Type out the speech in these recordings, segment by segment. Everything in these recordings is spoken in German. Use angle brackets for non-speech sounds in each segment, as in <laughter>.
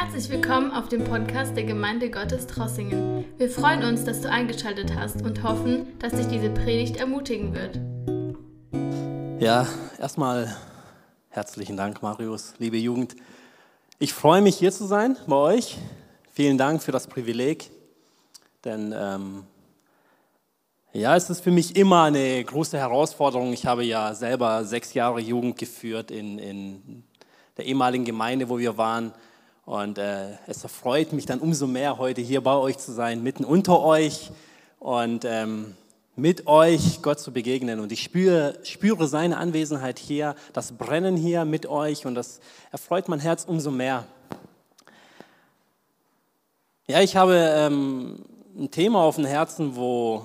Herzlich willkommen auf dem Podcast der Gemeinde Gottes Trossingen. Wir freuen uns, dass du eingeschaltet hast und hoffen, dass dich diese Predigt ermutigen wird. Ja, erstmal herzlichen Dank, Marius, liebe Jugend. Ich freue mich, hier zu sein bei euch. Vielen Dank für das Privileg, denn ähm, ja, es ist für mich immer eine große Herausforderung. Ich habe ja selber sechs Jahre Jugend geführt in, in der ehemaligen Gemeinde, wo wir waren. Und äh, es erfreut mich dann umso mehr, heute hier bei euch zu sein, mitten unter euch und ähm, mit euch Gott zu begegnen. Und ich spüre, spüre seine Anwesenheit hier, das Brennen hier mit euch und das erfreut mein Herz umso mehr. Ja, ich habe ähm, ein Thema auf dem Herzen, wo,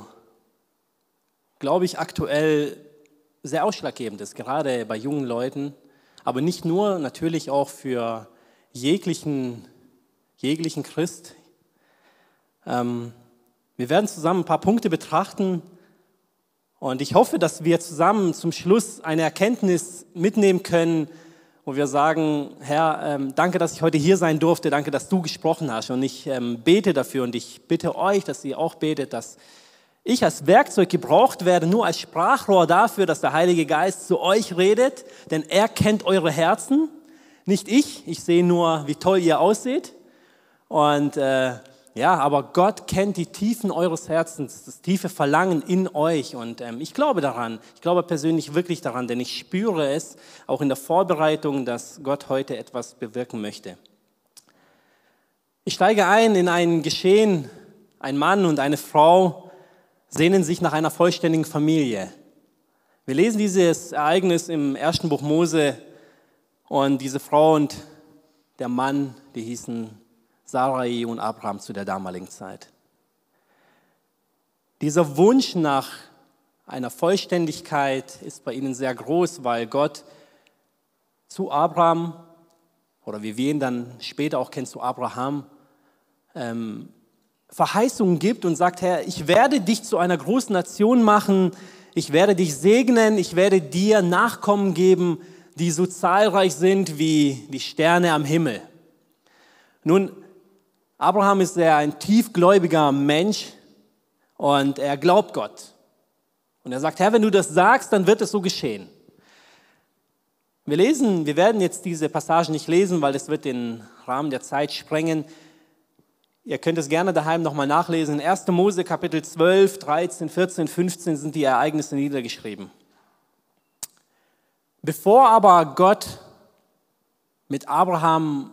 glaube ich, aktuell sehr ausschlaggebend ist, gerade bei jungen Leuten, aber nicht nur, natürlich auch für jeglichen, jeglichen Christ. Ähm, wir werden zusammen ein paar Punkte betrachten und ich hoffe, dass wir zusammen zum Schluss eine Erkenntnis mitnehmen können, wo wir sagen, Herr, ähm, danke, dass ich heute hier sein durfte, danke, dass du gesprochen hast und ich ähm, bete dafür und ich bitte euch, dass ihr auch betet, dass ich als Werkzeug gebraucht werde, nur als Sprachrohr dafür, dass der Heilige Geist zu euch redet, denn er kennt eure Herzen nicht ich, ich sehe nur, wie toll ihr ausseht. Und äh, ja, aber Gott kennt die Tiefen eures Herzens, das tiefe Verlangen in euch. Und ähm, ich glaube daran, ich glaube persönlich wirklich daran, denn ich spüre es auch in der Vorbereitung, dass Gott heute etwas bewirken möchte. Ich steige ein in ein Geschehen, ein Mann und eine Frau sehnen sich nach einer vollständigen Familie. Wir lesen dieses Ereignis im ersten Buch Mose und diese Frau und der Mann, die hießen Sarai und Abraham zu der damaligen Zeit. Dieser Wunsch nach einer Vollständigkeit ist bei ihnen sehr groß, weil Gott zu Abraham, oder wie wir ihn dann später auch kennen, zu Abraham, ähm, Verheißungen gibt und sagt, Herr, ich werde dich zu einer großen Nation machen, ich werde dich segnen, ich werde dir Nachkommen geben, die so zahlreich sind wie die Sterne am Himmel. Nun, Abraham ist ja ein tiefgläubiger Mensch und er glaubt Gott. Und er sagt, Herr, wenn du das sagst, dann wird es so geschehen. Wir lesen, wir werden jetzt diese Passage nicht lesen, weil es wird den Rahmen der Zeit sprengen. Ihr könnt es gerne daheim nochmal nachlesen. In 1. Mose Kapitel 12, 13, 14, 15 sind die Ereignisse niedergeschrieben. Bevor aber Gott mit Abraham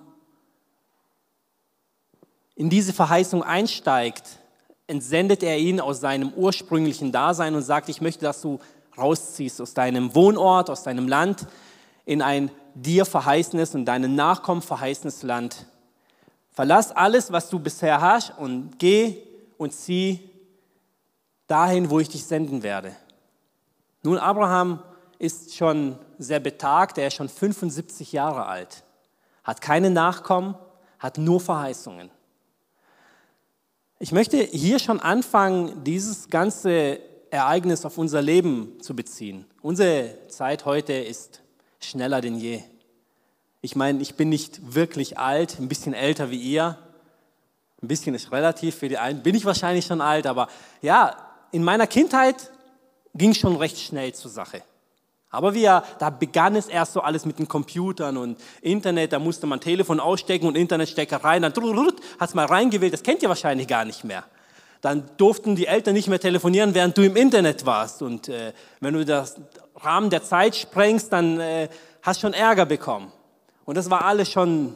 in diese Verheißung einsteigt, entsendet er ihn aus seinem ursprünglichen Dasein und sagt, ich möchte, dass du rausziehst aus deinem Wohnort, aus deinem Land, in ein dir verheißenes und deinen Nachkommen verheißenes Land. Verlass alles, was du bisher hast und geh und zieh dahin, wo ich dich senden werde. Nun, Abraham ist schon sehr betagt, er ist schon 75 Jahre alt, hat keine Nachkommen, hat nur Verheißungen. Ich möchte hier schon anfangen, dieses ganze Ereignis auf unser Leben zu beziehen. Unsere Zeit heute ist schneller denn je. Ich meine, ich bin nicht wirklich alt, ein bisschen älter wie ihr. Ein bisschen ist relativ, für die einen bin ich wahrscheinlich schon alt, aber ja, in meiner Kindheit ging schon recht schnell zur Sache. Aber wir, da begann es erst so alles mit den Computern und Internet, da musste man Telefon ausstecken und Internetstecker rein, dann hat es mal reingewählt, das kennt ihr wahrscheinlich gar nicht mehr. Dann durften die Eltern nicht mehr telefonieren, während du im Internet warst. Und äh, wenn du das Rahmen der Zeit sprengst, dann äh, hast schon Ärger bekommen. Und das war alles schon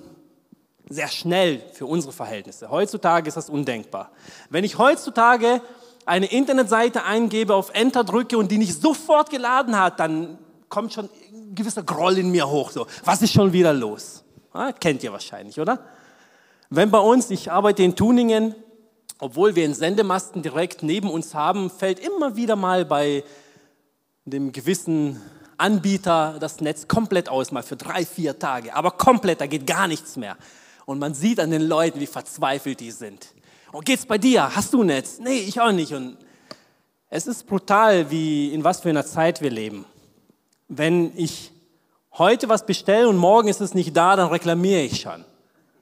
sehr schnell für unsere Verhältnisse. Heutzutage ist das undenkbar. Wenn ich heutzutage eine Internetseite eingebe, auf Enter drücke und die nicht sofort geladen hat, dann kommt schon ein gewisser Groll in mir hoch. So, was ist schon wieder los? Ja, kennt ihr wahrscheinlich, oder? Wenn bei uns, ich arbeite in Tuningen, obwohl wir einen Sendemasten direkt neben uns haben, fällt immer wieder mal bei dem gewissen Anbieter das Netz komplett aus, mal für drei, vier Tage. Aber komplett, da geht gar nichts mehr. Und man sieht an den Leuten, wie verzweifelt die sind. Und oh, geht's bei dir? Hast du Netz? Nee, ich auch nicht. Und es ist brutal, wie in was für einer Zeit wir leben. Wenn ich heute was bestelle und morgen ist es nicht da, dann reklamiere ich schon.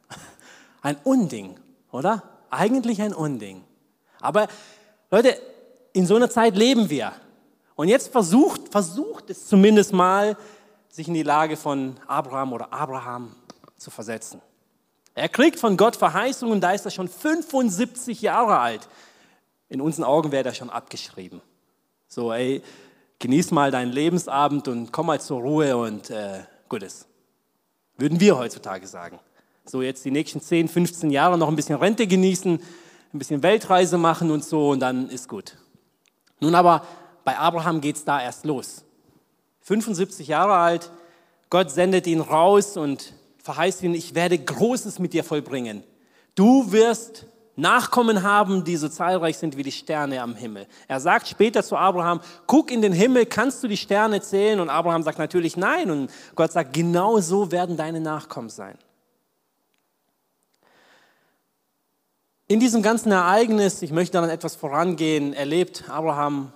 <laughs> Ein Unding, oder? Eigentlich ein Unding. Aber Leute, in so einer Zeit leben wir. Und jetzt versucht, versucht es zumindest mal, sich in die Lage von Abraham oder Abraham zu versetzen. Er kriegt von Gott Verheißungen, da ist er schon 75 Jahre alt. In unseren Augen wäre er schon abgeschrieben. So, ey, genieß mal deinen Lebensabend und komm mal zur Ruhe und äh, gut ist. Würden wir heutzutage sagen. So, jetzt die nächsten 10, 15 Jahre noch ein bisschen Rente genießen, ein bisschen Weltreise machen und so und dann ist gut. Nun aber, bei Abraham geht es da erst los. 75 Jahre alt, Gott sendet ihn raus und verheißt ihn, ich werde Großes mit dir vollbringen. Du wirst Nachkommen haben, die so zahlreich sind wie die Sterne am Himmel. Er sagt später zu Abraham, guck in den Himmel, kannst du die Sterne zählen? Und Abraham sagt natürlich nein. Und Gott sagt, genau so werden deine Nachkommen sein. In diesem ganzen Ereignis, ich möchte dann etwas vorangehen, erlebt Abraham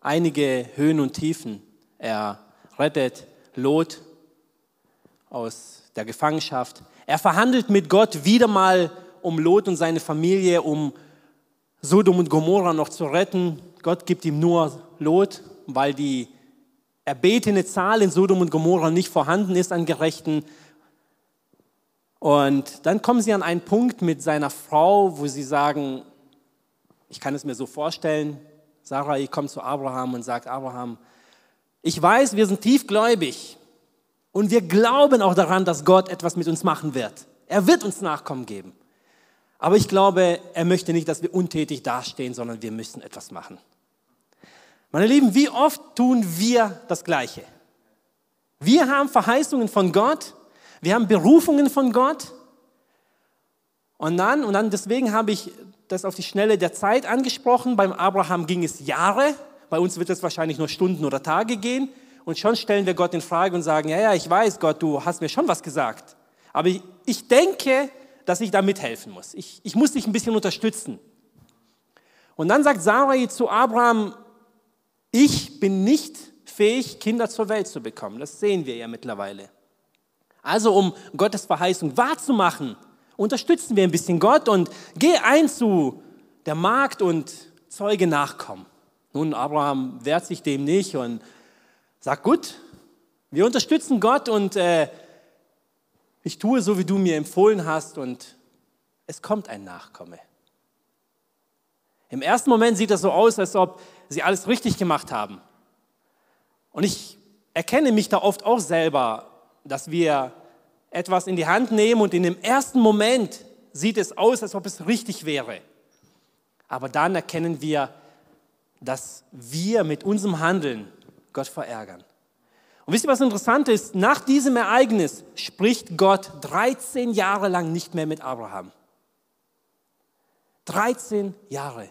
einige Höhen und Tiefen. Er rettet Lot aus der Gefangenschaft. Er verhandelt mit Gott wieder mal um Lot und seine Familie, um Sodom und Gomorra noch zu retten. Gott gibt ihm nur Lot, weil die erbetene Zahl in Sodom und Gomorra nicht vorhanden ist an Gerechten. Und dann kommen sie an einen Punkt mit seiner Frau, wo sie sagen, ich kann es mir so vorstellen, Sarai kommt zu Abraham und sagt, Abraham, ich weiß, wir sind tiefgläubig und wir glauben auch daran, dass Gott etwas mit uns machen wird. Er wird uns Nachkommen geben. Aber ich glaube, er möchte nicht, dass wir untätig dastehen, sondern wir müssen etwas machen. Meine Lieben, wie oft tun wir das Gleiche? Wir haben Verheißungen von Gott, wir haben Berufungen von Gott. Und dann, und dann deswegen habe ich das auf die Schnelle der Zeit angesprochen. Beim Abraham ging es Jahre, bei uns wird es wahrscheinlich nur Stunden oder Tage gehen. Und schon stellen wir Gott in Frage und sagen, ja, ja, ich weiß, Gott, du hast mir schon was gesagt. Aber ich, denke, dass ich da mithelfen muss. Ich, ich muss dich ein bisschen unterstützen. Und dann sagt Sarai zu Abraham, ich bin nicht fähig, Kinder zur Welt zu bekommen. Das sehen wir ja mittlerweile. Also um Gottes Verheißung wahrzumachen, unterstützen wir ein bisschen Gott und geh ein zu der Magd und Zeuge Nachkommen. Nun, Abraham wehrt sich dem nicht und sagt, gut, wir unterstützen Gott und äh, ich tue so, wie du mir empfohlen hast und es kommt ein Nachkomme. Im ersten Moment sieht das so aus, als ob sie alles richtig gemacht haben. Und ich erkenne mich da oft auch selber, dass wir etwas in die Hand nehmen und in dem ersten Moment sieht es aus, als ob es richtig wäre. Aber dann erkennen wir, dass wir mit unserem Handeln Gott verärgern. Und wisst ihr, was interessant ist? Nach diesem Ereignis spricht Gott 13 Jahre lang nicht mehr mit Abraham. 13 Jahre.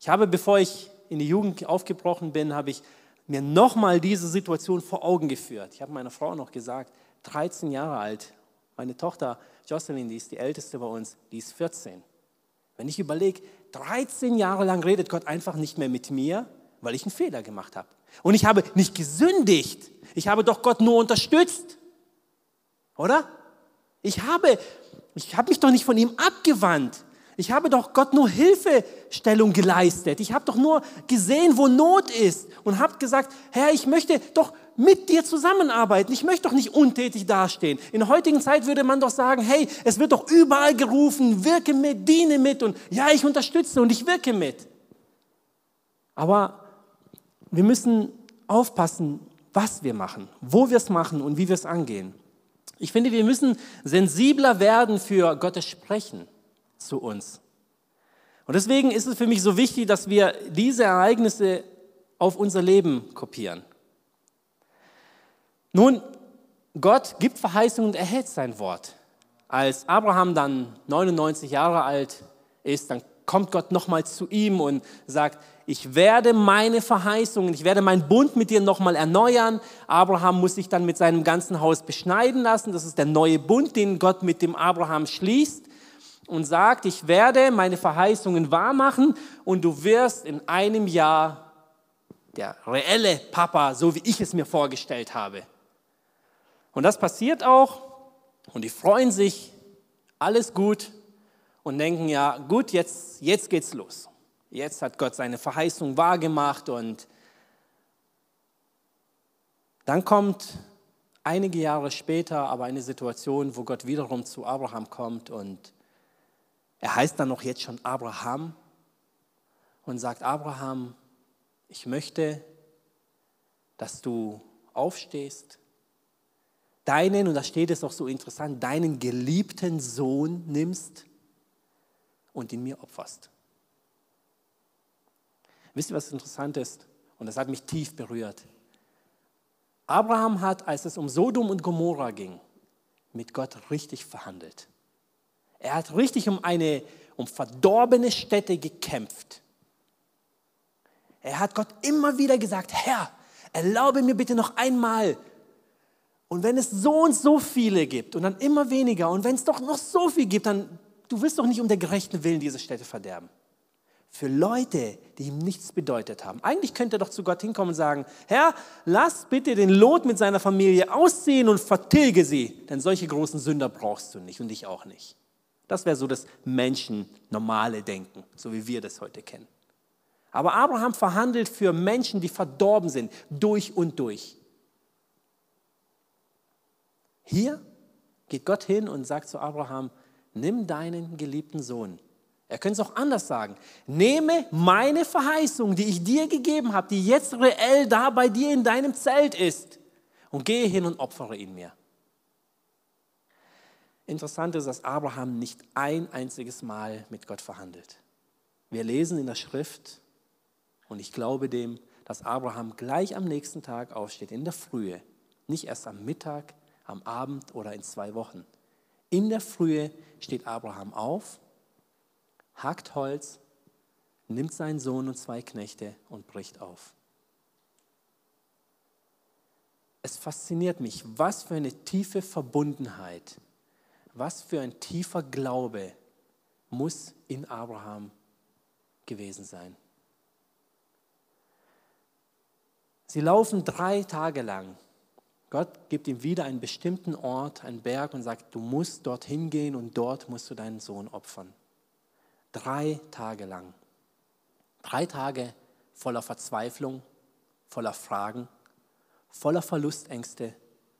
Ich habe, bevor ich in die Jugend aufgebrochen bin, habe ich mir nochmal diese Situation vor Augen geführt. Ich habe meiner Frau noch gesagt, 13 Jahre alt. Meine Tochter Jocelyn, die ist die älteste bei uns, die ist 14. Wenn ich überlege, 13 Jahre lang redet Gott einfach nicht mehr mit mir, weil ich einen Fehler gemacht habe. Und ich habe nicht gesündigt. Ich habe doch Gott nur unterstützt. Oder? Ich habe, ich habe mich doch nicht von ihm abgewandt. Ich habe doch Gott nur Hilfestellung geleistet. Ich habe doch nur gesehen, wo Not ist und habe gesagt, Herr, ich möchte doch mit dir zusammenarbeiten. Ich möchte doch nicht untätig dastehen. In der heutigen Zeit würde man doch sagen, hey, es wird doch überall gerufen, wirke mit, diene mit und ja, ich unterstütze und ich wirke mit. Aber wir müssen aufpassen, was wir machen, wo wir es machen und wie wir es angehen. Ich finde, wir müssen sensibler werden für Gottes Sprechen zu uns. Und deswegen ist es für mich so wichtig, dass wir diese Ereignisse auf unser Leben kopieren. Nun, Gott gibt Verheißungen und erhält sein Wort. Als Abraham dann 99 Jahre alt ist, dann kommt Gott nochmal zu ihm und sagt, ich werde meine Verheißungen, ich werde meinen Bund mit dir nochmal erneuern. Abraham muss sich dann mit seinem ganzen Haus beschneiden lassen. Das ist der neue Bund, den Gott mit dem Abraham schließt und sagt, ich werde meine Verheißungen wahrmachen und du wirst in einem Jahr der reelle Papa, so wie ich es mir vorgestellt habe. Und das passiert auch und die freuen sich, alles gut. Und denken, ja gut, jetzt, jetzt geht's los. Jetzt hat Gott seine Verheißung wahrgemacht und dann kommt einige Jahre später aber eine Situation, wo Gott wiederum zu Abraham kommt und er heißt dann noch jetzt schon Abraham und sagt, Abraham, ich möchte, dass du aufstehst, deinen, und da steht es auch so interessant, deinen geliebten Sohn nimmst und ihn mir opferst. Wisst ihr, was interessant ist? Und das hat mich tief berührt. Abraham hat, als es um Sodom und Gomorra ging, mit Gott richtig verhandelt. Er hat richtig um eine um verdorbene Städte gekämpft. Er hat Gott immer wieder gesagt, Herr, erlaube mir bitte noch einmal. Und wenn es so und so viele gibt und dann immer weniger und wenn es doch noch so viel gibt, dann du wirst doch nicht um der gerechten Willen diese Städte verderben für Leute, die ihm nichts bedeutet haben. Eigentlich könnte er doch zu Gott hinkommen und sagen, Herr, lass bitte den Lot mit seiner Familie ausziehen und vertilge sie, denn solche großen Sünder brauchst du nicht und ich auch nicht. Das wäre so das Menschen normale Denken, so wie wir das heute kennen. Aber Abraham verhandelt für Menschen, die verdorben sind, durch und durch. Hier geht Gott hin und sagt zu Abraham, nimm deinen geliebten Sohn, er könnte es auch anders sagen. Nehme meine Verheißung, die ich dir gegeben habe, die jetzt reell da bei dir in deinem Zelt ist, und gehe hin und opfere ihn mir. Interessant ist, dass Abraham nicht ein einziges Mal mit Gott verhandelt. Wir lesen in der Schrift, und ich glaube dem, dass Abraham gleich am nächsten Tag aufsteht, in der Frühe, nicht erst am Mittag, am Abend oder in zwei Wochen. In der Frühe steht Abraham auf hackt Holz, nimmt seinen Sohn und zwei Knechte und bricht auf. Es fasziniert mich, was für eine tiefe Verbundenheit, was für ein tiefer Glaube muss in Abraham gewesen sein. Sie laufen drei Tage lang. Gott gibt ihm wieder einen bestimmten Ort, einen Berg und sagt, du musst dorthin gehen und dort musst du deinen Sohn opfern. Drei Tage lang. Drei Tage voller Verzweiflung, voller Fragen, voller Verlustängste,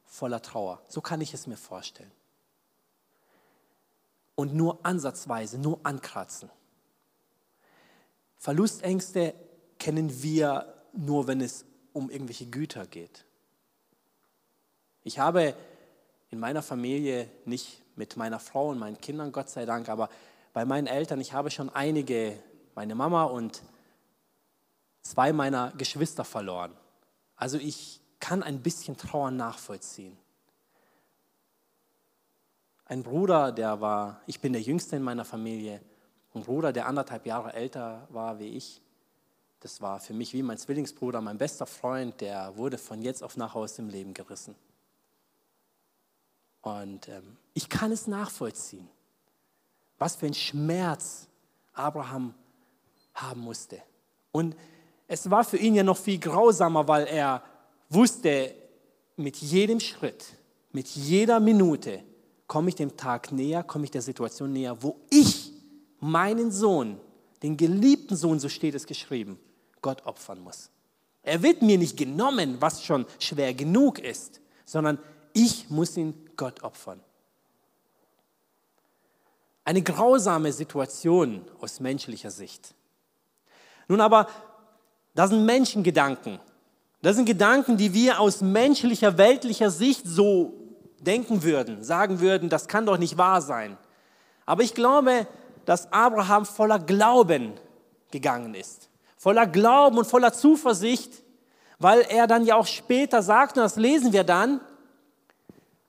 voller Trauer. So kann ich es mir vorstellen. Und nur ansatzweise, nur ankratzen. Verlustängste kennen wir nur, wenn es um irgendwelche Güter geht. Ich habe in meiner Familie nicht mit meiner Frau und meinen Kindern, Gott sei Dank, aber bei meinen Eltern, ich habe schon einige, meine Mama und zwei meiner Geschwister verloren. Also ich kann ein bisschen Trauer nachvollziehen. Ein Bruder, der war, ich bin der Jüngste in meiner Familie, ein Bruder, der anderthalb Jahre älter war wie ich. Das war für mich wie mein Zwillingsbruder, mein bester Freund, der wurde von jetzt auf nach aus dem Leben gerissen. Und ähm, ich kann es nachvollziehen. Was für ein Schmerz Abraham haben musste. Und es war für ihn ja noch viel grausamer, weil er wusste, mit jedem Schritt, mit jeder Minute komme ich dem Tag näher, komme ich der Situation näher, wo ich meinen Sohn, den geliebten Sohn, so steht es geschrieben, Gott opfern muss. Er wird mir nicht genommen, was schon schwer genug ist, sondern ich muss ihn Gott opfern. Eine grausame Situation aus menschlicher Sicht. Nun aber, das sind Menschengedanken. Das sind Gedanken, die wir aus menschlicher, weltlicher Sicht so denken würden, sagen würden, das kann doch nicht wahr sein. Aber ich glaube, dass Abraham voller Glauben gegangen ist. Voller Glauben und voller Zuversicht, weil er dann ja auch später sagt, und das lesen wir dann,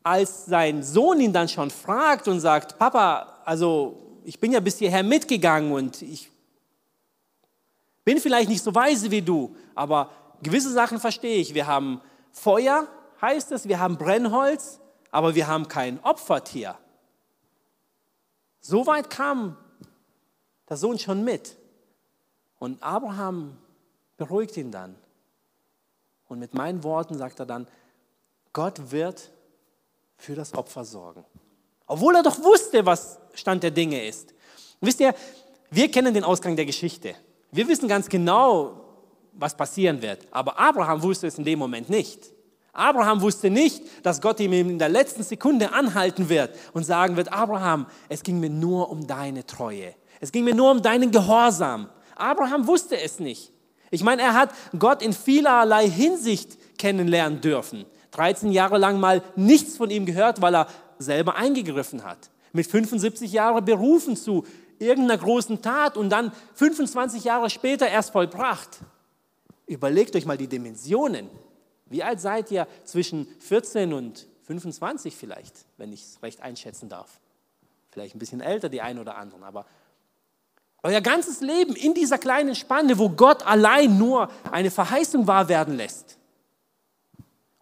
als sein Sohn ihn dann schon fragt und sagt, Papa, also ich bin ja bis hierher mitgegangen und ich bin vielleicht nicht so weise wie du, aber gewisse Sachen verstehe ich. Wir haben Feuer, heißt es, wir haben Brennholz, aber wir haben kein Opfertier. So weit kam der Sohn schon mit. Und Abraham beruhigt ihn dann. Und mit meinen Worten sagt er dann, Gott wird für das Opfer sorgen. Obwohl er doch wusste, was Stand der Dinge ist. Und wisst ihr, wir kennen den Ausgang der Geschichte. Wir wissen ganz genau, was passieren wird. Aber Abraham wusste es in dem Moment nicht. Abraham wusste nicht, dass Gott ihm in der letzten Sekunde anhalten wird und sagen wird, Abraham, es ging mir nur um deine Treue. Es ging mir nur um deinen Gehorsam. Abraham wusste es nicht. Ich meine, er hat Gott in vielerlei Hinsicht kennenlernen dürfen. 13 Jahre lang mal nichts von ihm gehört, weil er selber eingegriffen hat. Mit 75 Jahren berufen zu irgendeiner großen Tat und dann 25 Jahre später erst vollbracht. Überlegt euch mal die Dimensionen. Wie alt seid ihr? Zwischen 14 und 25 vielleicht, wenn ich es recht einschätzen darf. Vielleicht ein bisschen älter, die einen oder anderen, aber euer ganzes Leben in dieser kleinen Spanne, wo Gott allein nur eine Verheißung wahr werden lässt.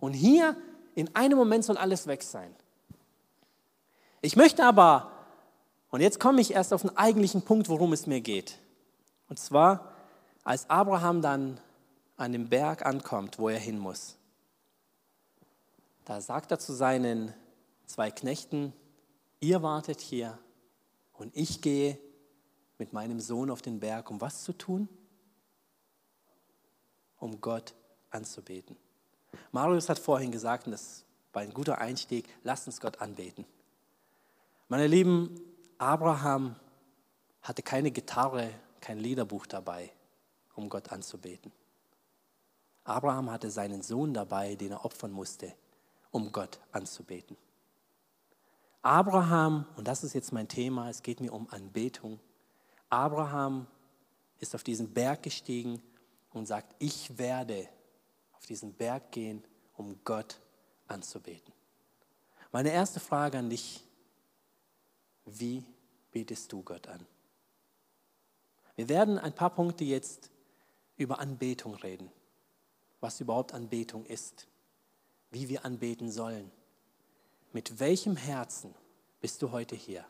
Und hier in einem Moment soll alles weg sein. Ich möchte aber, und jetzt komme ich erst auf den eigentlichen Punkt, worum es mir geht. Und zwar, als Abraham dann an dem Berg ankommt, wo er hin muss. Da sagt er zu seinen zwei Knechten, ihr wartet hier und ich gehe mit meinem Sohn auf den Berg, um was zu tun? Um Gott anzubeten. Marius hat vorhin gesagt, und das war ein guter Einstieg, lasst uns Gott anbeten. Meine Lieben, Abraham hatte keine Gitarre, kein Liederbuch dabei, um Gott anzubeten. Abraham hatte seinen Sohn dabei, den er opfern musste, um Gott anzubeten. Abraham, und das ist jetzt mein Thema, es geht mir um Anbetung. Abraham ist auf diesen Berg gestiegen und sagt, ich werde auf diesen Berg gehen, um Gott anzubeten. Meine erste Frage an dich, wie betest du Gott an? Wir werden ein paar Punkte jetzt über Anbetung reden was überhaupt Anbetung ist, wie wir anbeten sollen. Mit welchem Herzen bist du heute hier?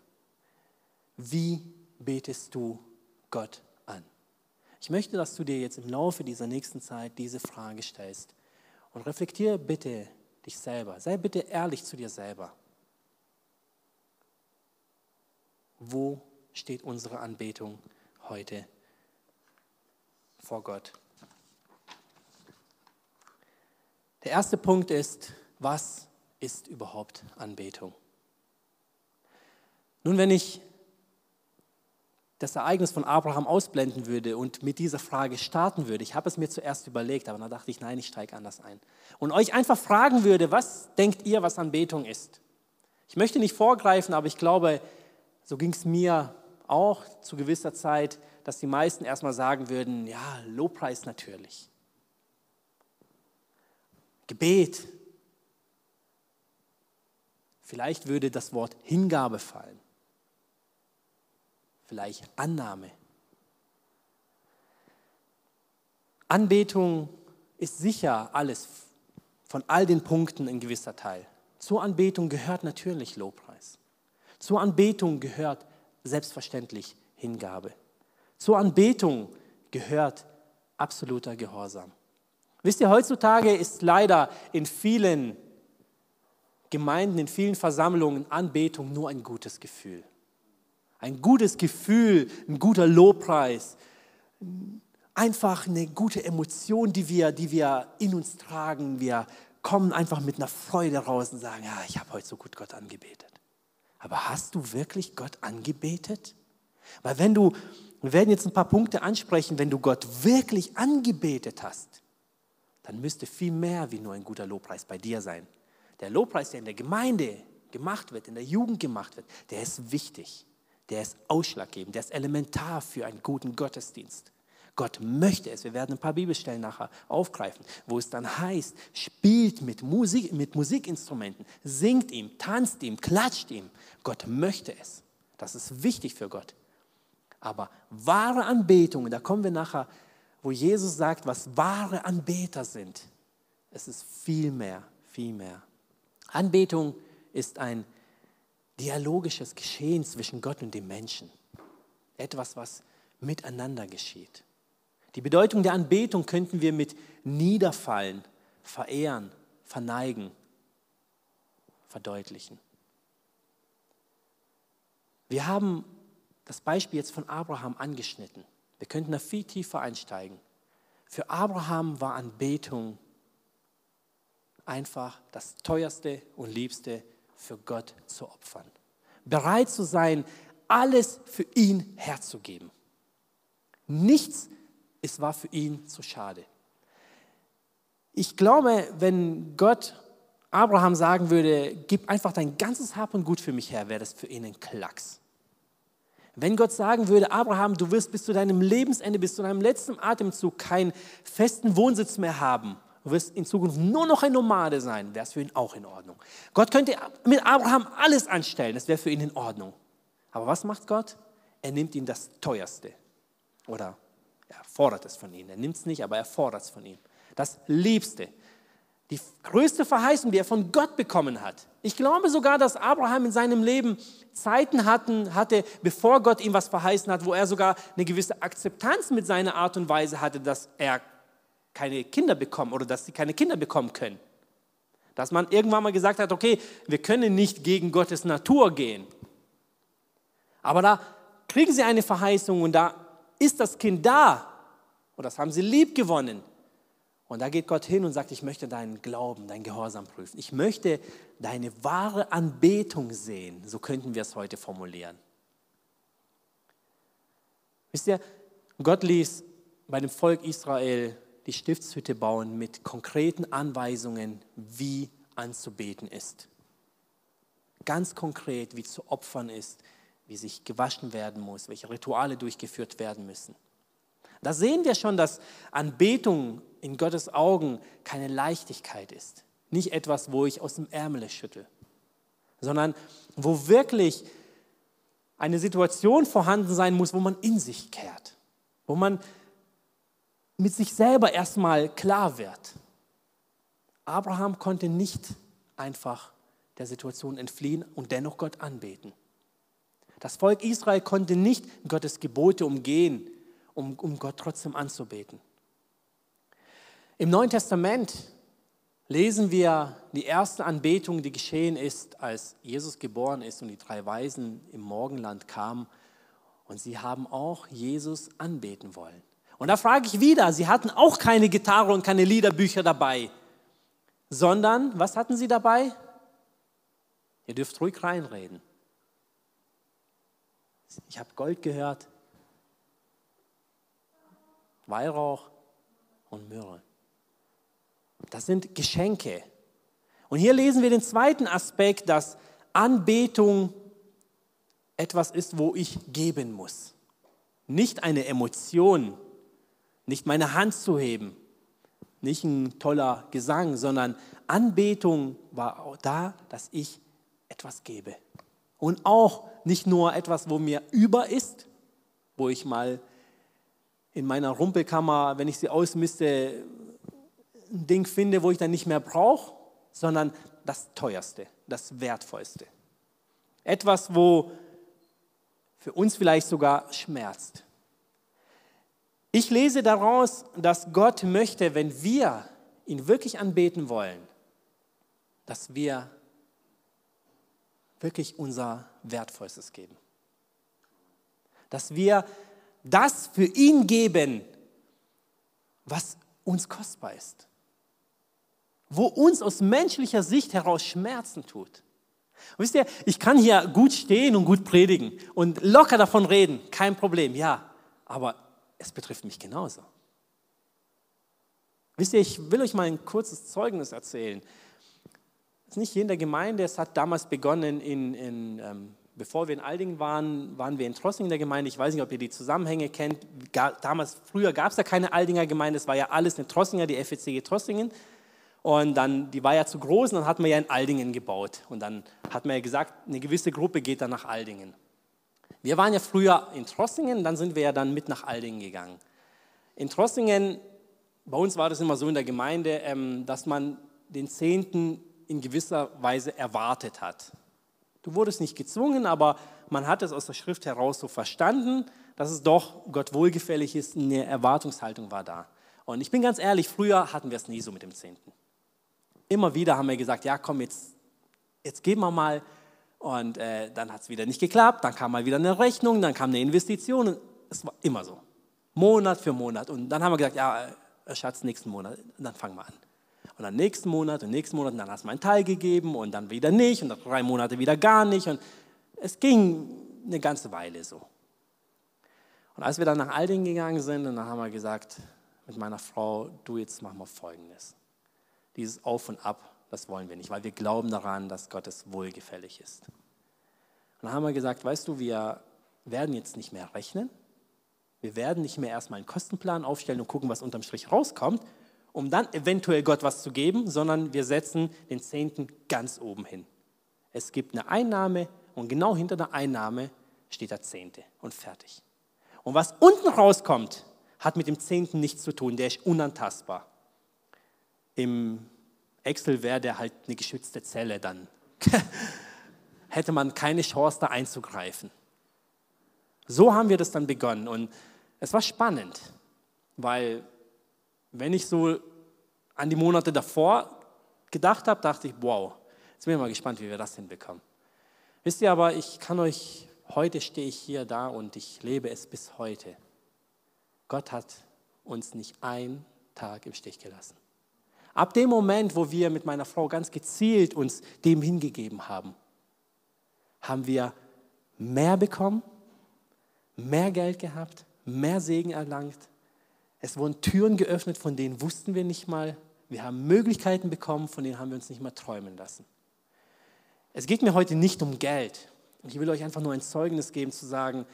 Wie betest du Gott an? Ich möchte, dass du dir jetzt im Laufe dieser nächsten Zeit diese Frage stellst und reflektiere bitte dich selber. Sei bitte ehrlich zu dir selber. Wo steht unsere Anbetung heute vor Gott? Der erste Punkt ist, was ist überhaupt Anbetung? Nun, wenn ich das Ereignis von Abraham ausblenden würde und mit dieser Frage starten würde, ich habe es mir zuerst überlegt, aber dann dachte ich, nein, ich steige anders ein. Und euch einfach fragen würde, was denkt ihr, was Anbetung ist? Ich möchte nicht vorgreifen, aber ich glaube, so ging es mir auch zu gewisser Zeit, dass die meisten erstmal sagen würden, ja, Lobpreis natürlich. Gebet. Vielleicht würde das Wort Hingabe fallen. Vielleicht Annahme. Anbetung ist sicher alles von all den Punkten ein gewisser Teil. Zur Anbetung gehört natürlich Lobpreis. Zur Anbetung gehört selbstverständlich Hingabe. Zur Anbetung gehört absoluter Gehorsam. Wisst ihr, heutzutage ist leider in vielen Gemeinden, in vielen Versammlungen Anbetung nur ein gutes Gefühl. Ein gutes Gefühl, ein guter Lobpreis, einfach eine gute Emotion, die wir, die wir in uns tragen. Wir kommen einfach mit einer Freude raus und sagen, ja, ich habe heute so gut Gott angebetet. Aber hast du wirklich Gott angebetet? Weil wenn du, wir werden jetzt ein paar Punkte ansprechen, wenn du Gott wirklich angebetet hast, dann müsste viel mehr wie nur ein guter Lobpreis bei dir sein. Der Lobpreis, der in der Gemeinde gemacht wird, in der Jugend gemacht wird, der ist wichtig, der ist ausschlaggebend, der ist elementar für einen guten Gottesdienst. Gott möchte es. Wir werden ein paar Bibelstellen nachher aufgreifen, wo es dann heißt, spielt mit, Musik, mit Musikinstrumenten, singt ihm, tanzt ihm, klatscht ihm. Gott möchte es. Das ist wichtig für Gott. Aber wahre Anbetung, da kommen wir nachher wo Jesus sagt, was wahre Anbeter sind. Es ist viel mehr, viel mehr. Anbetung ist ein dialogisches Geschehen zwischen Gott und dem Menschen. Etwas, was miteinander geschieht. Die Bedeutung der Anbetung könnten wir mit niederfallen, verehren, verneigen, verdeutlichen. Wir haben das Beispiel jetzt von Abraham angeschnitten. Wir könnten da viel tiefer einsteigen. Für Abraham war Anbetung einfach das teuerste und liebste für Gott zu opfern. Bereit zu sein, alles für ihn herzugeben. Nichts es war für ihn zu schade. Ich glaube, wenn Gott Abraham sagen würde, gib einfach dein ganzes Hab und Gut für mich her, wäre das für ihn ein Klacks. Wenn Gott sagen würde, Abraham, du wirst bis zu deinem Lebensende, bis zu deinem letzten Atemzug keinen festen Wohnsitz mehr haben, du wirst in Zukunft nur noch ein Nomade sein, wäre es für ihn auch in Ordnung. Gott könnte mit Abraham alles anstellen, das wäre für ihn in Ordnung. Aber was macht Gott? Er nimmt ihm das Teuerste. Oder er fordert es von ihm. Er nimmt es nicht, aber er fordert es von ihm. Das Liebste. Die größte Verheißung, die er von Gott bekommen hat. Ich glaube sogar, dass Abraham in seinem Leben Zeiten hatten, hatte, bevor Gott ihm was verheißen hat, wo er sogar eine gewisse Akzeptanz mit seiner Art und Weise hatte, dass er keine Kinder bekommt oder dass sie keine Kinder bekommen können. Dass man irgendwann mal gesagt hat, okay, wir können nicht gegen Gottes Natur gehen. Aber da kriegen sie eine Verheißung und da ist das Kind da und das haben sie lieb gewonnen. Und da geht Gott hin und sagt, ich möchte deinen Glauben, dein Gehorsam prüfen. Ich möchte deine wahre Anbetung sehen. So könnten wir es heute formulieren. Wisst ihr, Gott ließ bei dem Volk Israel die Stiftshütte bauen mit konkreten Anweisungen, wie anzubeten ist. Ganz konkret, wie zu opfern ist, wie sich gewaschen werden muss, welche Rituale durchgeführt werden müssen. Da sehen wir schon, dass Anbetung in Gottes Augen keine Leichtigkeit ist. Nicht etwas, wo ich aus dem Ärmel schüttel, sondern wo wirklich eine Situation vorhanden sein muss, wo man in sich kehrt, wo man mit sich selber erstmal klar wird. Abraham konnte nicht einfach der Situation entfliehen und dennoch Gott anbeten. Das Volk Israel konnte nicht Gottes Gebote umgehen, um, um Gott trotzdem anzubeten. Im Neuen Testament lesen wir die erste Anbetung, die geschehen ist, als Jesus geboren ist und die drei Weisen im Morgenland kamen. Und sie haben auch Jesus anbeten wollen. Und da frage ich wieder, sie hatten auch keine Gitarre und keine Liederbücher dabei, sondern was hatten sie dabei? Ihr dürft ruhig reinreden. Ich habe Gold gehört, Weihrauch und Myrrhe. Das sind Geschenke. Und hier lesen wir den zweiten Aspekt, dass Anbetung etwas ist, wo ich geben muss. Nicht eine Emotion, nicht meine Hand zu heben, nicht ein toller Gesang, sondern Anbetung war da, dass ich etwas gebe. Und auch nicht nur etwas, wo mir über ist, wo ich mal in meiner Rumpelkammer, wenn ich sie ausmiste, ein Ding finde, wo ich dann nicht mehr brauche, sondern das Teuerste, das Wertvollste. Etwas, wo für uns vielleicht sogar schmerzt. Ich lese daraus, dass Gott möchte, wenn wir ihn wirklich anbeten wollen, dass wir wirklich unser Wertvollstes geben. Dass wir das für ihn geben, was uns kostbar ist. Wo uns aus menschlicher Sicht heraus Schmerzen tut. Und wisst ihr, ich kann hier gut stehen und gut predigen und locker davon reden, kein Problem, ja, aber es betrifft mich genauso. Wisst ihr, ich will euch mal ein kurzes Zeugnis erzählen ist nicht hier in der Gemeinde, es hat damals begonnen, in, in ähm, bevor wir in Aldingen waren, waren wir in Trossing in der Gemeinde. Ich weiß nicht, ob ihr die Zusammenhänge kennt. damals, früher gab es ja keine Aldinger Gemeinde, es war ja alles eine Trossinger, die FECG Trossingen. Und dann, die war ja zu groß und dann hat man ja in Aldingen gebaut. Und dann hat man ja gesagt, eine gewisse Gruppe geht dann nach Aldingen. Wir waren ja früher in Trossingen, dann sind wir ja dann mit nach Aldingen gegangen. In Trossingen, bei uns war das immer so in der Gemeinde, ähm, dass man den Zehnten in gewisser Weise erwartet hat. Du wurdest nicht gezwungen, aber man hat es aus der Schrift heraus so verstanden, dass es doch Gott wohlgefällig ist, eine Erwartungshaltung war da. Und ich bin ganz ehrlich, früher hatten wir es nie so mit dem Zehnten. Immer wieder haben wir gesagt, ja komm, jetzt, jetzt geben wir mal, Und äh, dann hat es wieder nicht geklappt, dann kam mal wieder eine Rechnung, dann kam eine Investition. Und es war immer so. Monat für Monat. Und dann haben wir gesagt, ja, äh, Schatz, nächsten Monat, dann fangen wir an. Und dann nächsten Monat und nächsten Monat, und dann hast du mal einen Teil gegeben und dann wieder nicht und dann drei Monate wieder gar nicht. Und es ging eine ganze Weile so. Und als wir dann nach Alding gegangen sind, dann haben wir gesagt mit meiner Frau, du jetzt machen wir Folgendes. Dieses Auf und Ab, das wollen wir nicht, weil wir glauben daran, dass Gottes wohlgefällig ist. Und dann haben wir gesagt, weißt du, wir werden jetzt nicht mehr rechnen, wir werden nicht mehr erstmal einen Kostenplan aufstellen und gucken, was unterm Strich rauskommt, um dann eventuell Gott was zu geben, sondern wir setzen den Zehnten ganz oben hin. Es gibt eine Einnahme und genau hinter der Einnahme steht der Zehnte und fertig. Und was unten rauskommt, hat mit dem Zehnten nichts zu tun, der ist unantastbar. Im Excel wäre der halt eine geschützte Zelle, dann <laughs> hätte man keine Chance da einzugreifen. So haben wir das dann begonnen und es war spannend, weil wenn ich so an die Monate davor gedacht habe, dachte ich, wow, jetzt bin ich mal gespannt, wie wir das hinbekommen. Wisst ihr aber, ich kann euch, heute stehe ich hier da und ich lebe es bis heute. Gott hat uns nicht einen Tag im Stich gelassen. Ab dem Moment, wo wir mit meiner Frau ganz gezielt uns dem hingegeben haben, haben wir mehr bekommen, mehr Geld gehabt, mehr Segen erlangt. Es wurden Türen geöffnet, von denen wussten wir nicht mal. Wir haben Möglichkeiten bekommen, von denen haben wir uns nicht mal träumen lassen. Es geht mir heute nicht um Geld. Ich will euch einfach nur ein Zeugnis geben, zu sagen,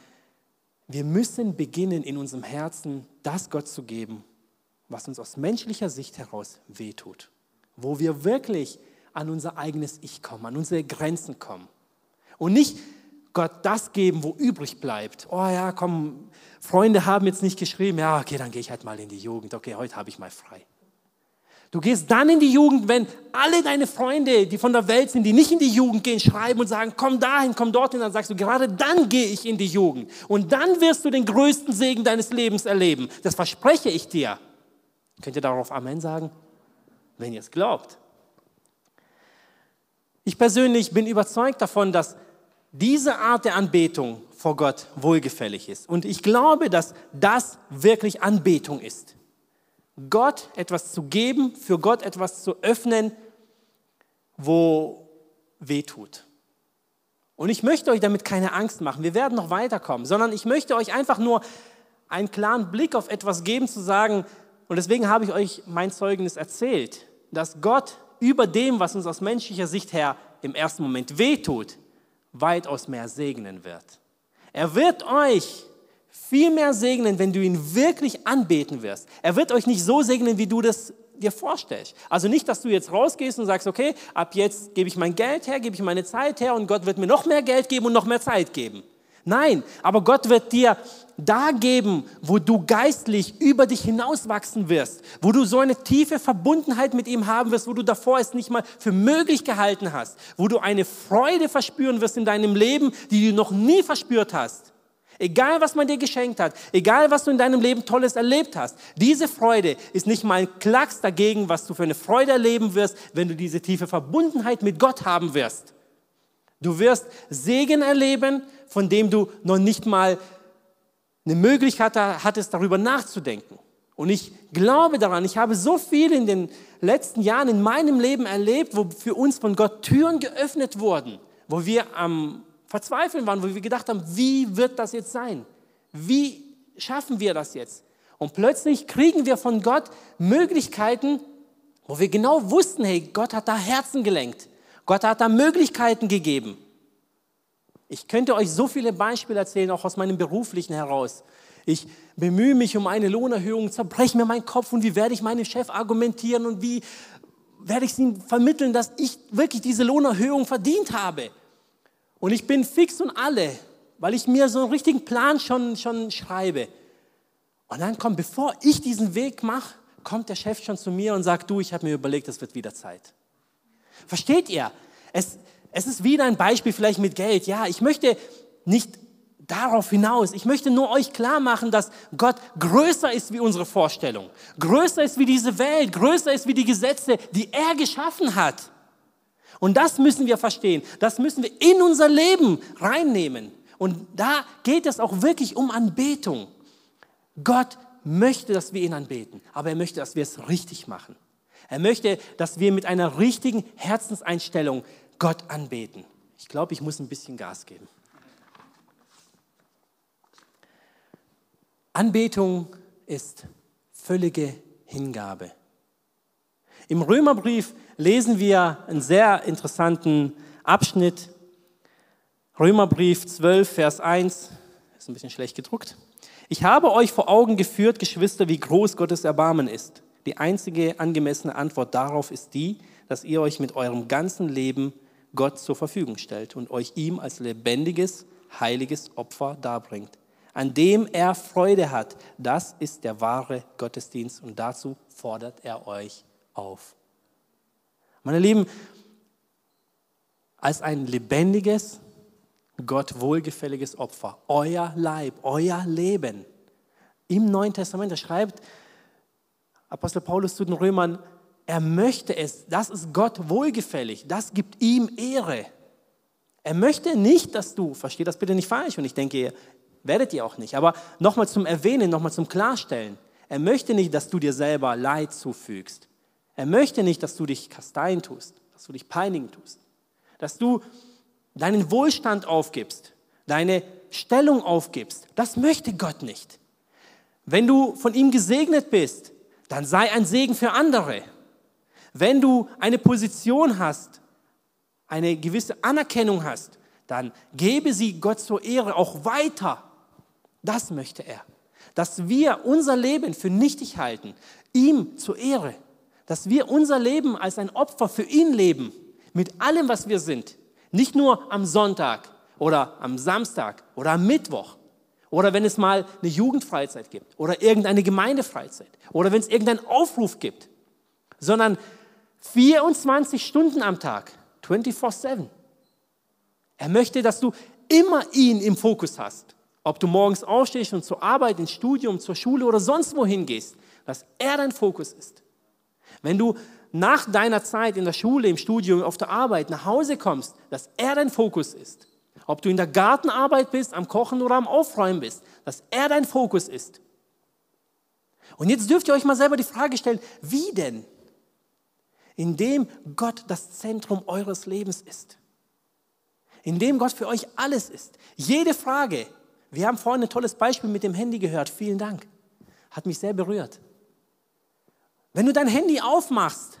wir müssen beginnen, in unserem Herzen das Gott zu geben, was uns aus menschlicher Sicht heraus wehtut. Wo wir wirklich an unser eigenes Ich kommen, an unsere Grenzen kommen. Und nicht Gott das geben, wo übrig bleibt. Oh ja, komm, Freunde haben jetzt nicht geschrieben, ja, okay, dann gehe ich halt mal in die Jugend. Okay, heute habe ich mal frei. Du gehst dann in die Jugend, wenn alle deine Freunde, die von der Welt sind, die nicht in die Jugend gehen, schreiben und sagen, komm dahin, komm dorthin, dann sagst du, gerade dann gehe ich in die Jugend. Und dann wirst du den größten Segen deines Lebens erleben. Das verspreche ich dir. Könnt ihr darauf Amen sagen? Wenn ihr es glaubt. Ich persönlich bin überzeugt davon, dass diese Art der Anbetung vor Gott wohlgefällig ist. Und ich glaube, dass das wirklich Anbetung ist. Gott etwas zu geben, für Gott etwas zu öffnen, wo weh tut. Und ich möchte euch damit keine Angst machen, wir werden noch weiterkommen, sondern ich möchte euch einfach nur einen klaren Blick auf etwas geben, zu sagen, und deswegen habe ich euch mein Zeugnis erzählt, dass Gott über dem, was uns aus menschlicher Sicht her im ersten Moment wehtut, weitaus mehr segnen wird. Er wird euch viel mehr segnen, wenn du ihn wirklich anbeten wirst. Er wird euch nicht so segnen, wie du das dir vorstellst. Also nicht, dass du jetzt rausgehst und sagst, okay, ab jetzt gebe ich mein Geld her, gebe ich meine Zeit her und Gott wird mir noch mehr Geld geben und noch mehr Zeit geben. Nein, aber Gott wird dir da geben, wo du geistlich über dich hinauswachsen wirst, wo du so eine tiefe Verbundenheit mit ihm haben wirst, wo du davor es nicht mal für möglich gehalten hast, wo du eine Freude verspüren wirst in deinem Leben, die du noch nie verspürt hast. Egal, was man dir geschenkt hat, egal, was du in deinem Leben Tolles erlebt hast, diese Freude ist nicht mal ein Klacks dagegen, was du für eine Freude erleben wirst, wenn du diese tiefe Verbundenheit mit Gott haben wirst. Du wirst Segen erleben, von dem du noch nicht mal eine Möglichkeit hattest, darüber nachzudenken. Und ich glaube daran, ich habe so viel in den letzten Jahren in meinem Leben erlebt, wo für uns von Gott Türen geöffnet wurden, wo wir am Verzweifeln waren, wo wir gedacht haben, wie wird das jetzt sein? Wie schaffen wir das jetzt? Und plötzlich kriegen wir von Gott Möglichkeiten, wo wir genau wussten, hey, Gott hat da Herzen gelenkt. Gott hat da Möglichkeiten gegeben. Ich könnte euch so viele Beispiele erzählen, auch aus meinem beruflichen heraus. Ich bemühe mich um eine Lohnerhöhung, zerbreche mir meinen Kopf und wie werde ich meinem Chef argumentieren und wie werde ich ihm vermitteln, dass ich wirklich diese Lohnerhöhung verdient habe. Und ich bin fix und alle, weil ich mir so einen richtigen Plan schon, schon schreibe. Und dann kommt, bevor ich diesen Weg mache, kommt der Chef schon zu mir und sagt, du, ich habe mir überlegt, es wird wieder Zeit. Versteht ihr? Es, es ist wieder ein Beispiel vielleicht mit Geld. Ja, ich möchte nicht darauf hinaus. Ich möchte nur euch klar machen, dass Gott größer ist wie unsere Vorstellung, größer ist wie diese Welt, größer ist wie die Gesetze, die er geschaffen hat. Und das müssen wir verstehen. Das müssen wir in unser Leben reinnehmen. Und da geht es auch wirklich um Anbetung. Gott möchte, dass wir ihn anbeten, aber er möchte, dass wir es richtig machen. Er möchte, dass wir mit einer richtigen Herzenseinstellung Gott anbeten. Ich glaube, ich muss ein bisschen Gas geben. Anbetung ist völlige Hingabe. Im Römerbrief lesen wir einen sehr interessanten Abschnitt. Römerbrief 12, Vers 1, ist ein bisschen schlecht gedruckt. Ich habe euch vor Augen geführt, Geschwister, wie groß Gottes Erbarmen ist. Die einzige angemessene Antwort darauf ist die, dass ihr euch mit eurem ganzen Leben Gott zur Verfügung stellt und euch ihm als lebendiges, heiliges Opfer darbringt, an dem er Freude hat. Das ist der wahre Gottesdienst und dazu fordert er euch auf. Meine Lieben, als ein lebendiges, Gott wohlgefälliges Opfer, euer Leib, euer Leben. Im Neuen Testament, da schreibt Apostel Paulus zu den Römern, er möchte es, das ist Gott wohlgefällig, das gibt ihm Ehre. Er möchte nicht, dass du, versteht das bitte nicht falsch, und ich denke, werdet ihr auch nicht, aber nochmal zum Erwähnen, nochmal zum Klarstellen, er möchte nicht, dass du dir selber Leid zufügst. Er möchte nicht, dass du dich kasteien tust, dass du dich peinigen tust, dass du deinen Wohlstand aufgibst, deine Stellung aufgibst. Das möchte Gott nicht. Wenn du von ihm gesegnet bist, dann sei ein Segen für andere. Wenn du eine Position hast, eine gewisse Anerkennung hast, dann gebe sie Gott zur Ehre auch weiter. Das möchte er. Dass wir unser Leben für nichtig halten, ihm zur Ehre. Dass wir unser Leben als ein Opfer für ihn leben, mit allem, was wir sind. Nicht nur am Sonntag oder am Samstag oder am Mittwoch oder wenn es mal eine Jugendfreizeit gibt oder irgendeine Gemeindefreizeit oder wenn es irgendeinen Aufruf gibt, sondern 24 Stunden am Tag, 24/7. Er möchte, dass du immer ihn im Fokus hast. Ob du morgens aufstehst und zur Arbeit, ins Studium, zur Schule oder sonst wohin gehst, dass er dein Fokus ist. Wenn du nach deiner Zeit in der Schule, im Studium, auf der Arbeit nach Hause kommst, dass er dein Fokus ist. Ob du in der Gartenarbeit bist, am Kochen oder am Aufräumen bist, dass er dein Fokus ist. Und jetzt dürft ihr euch mal selber die Frage stellen, wie denn? Indem Gott das Zentrum eures Lebens ist. Indem Gott für euch alles ist. Jede Frage. Wir haben vorhin ein tolles Beispiel mit dem Handy gehört. Vielen Dank. Hat mich sehr berührt. Wenn du dein Handy aufmachst,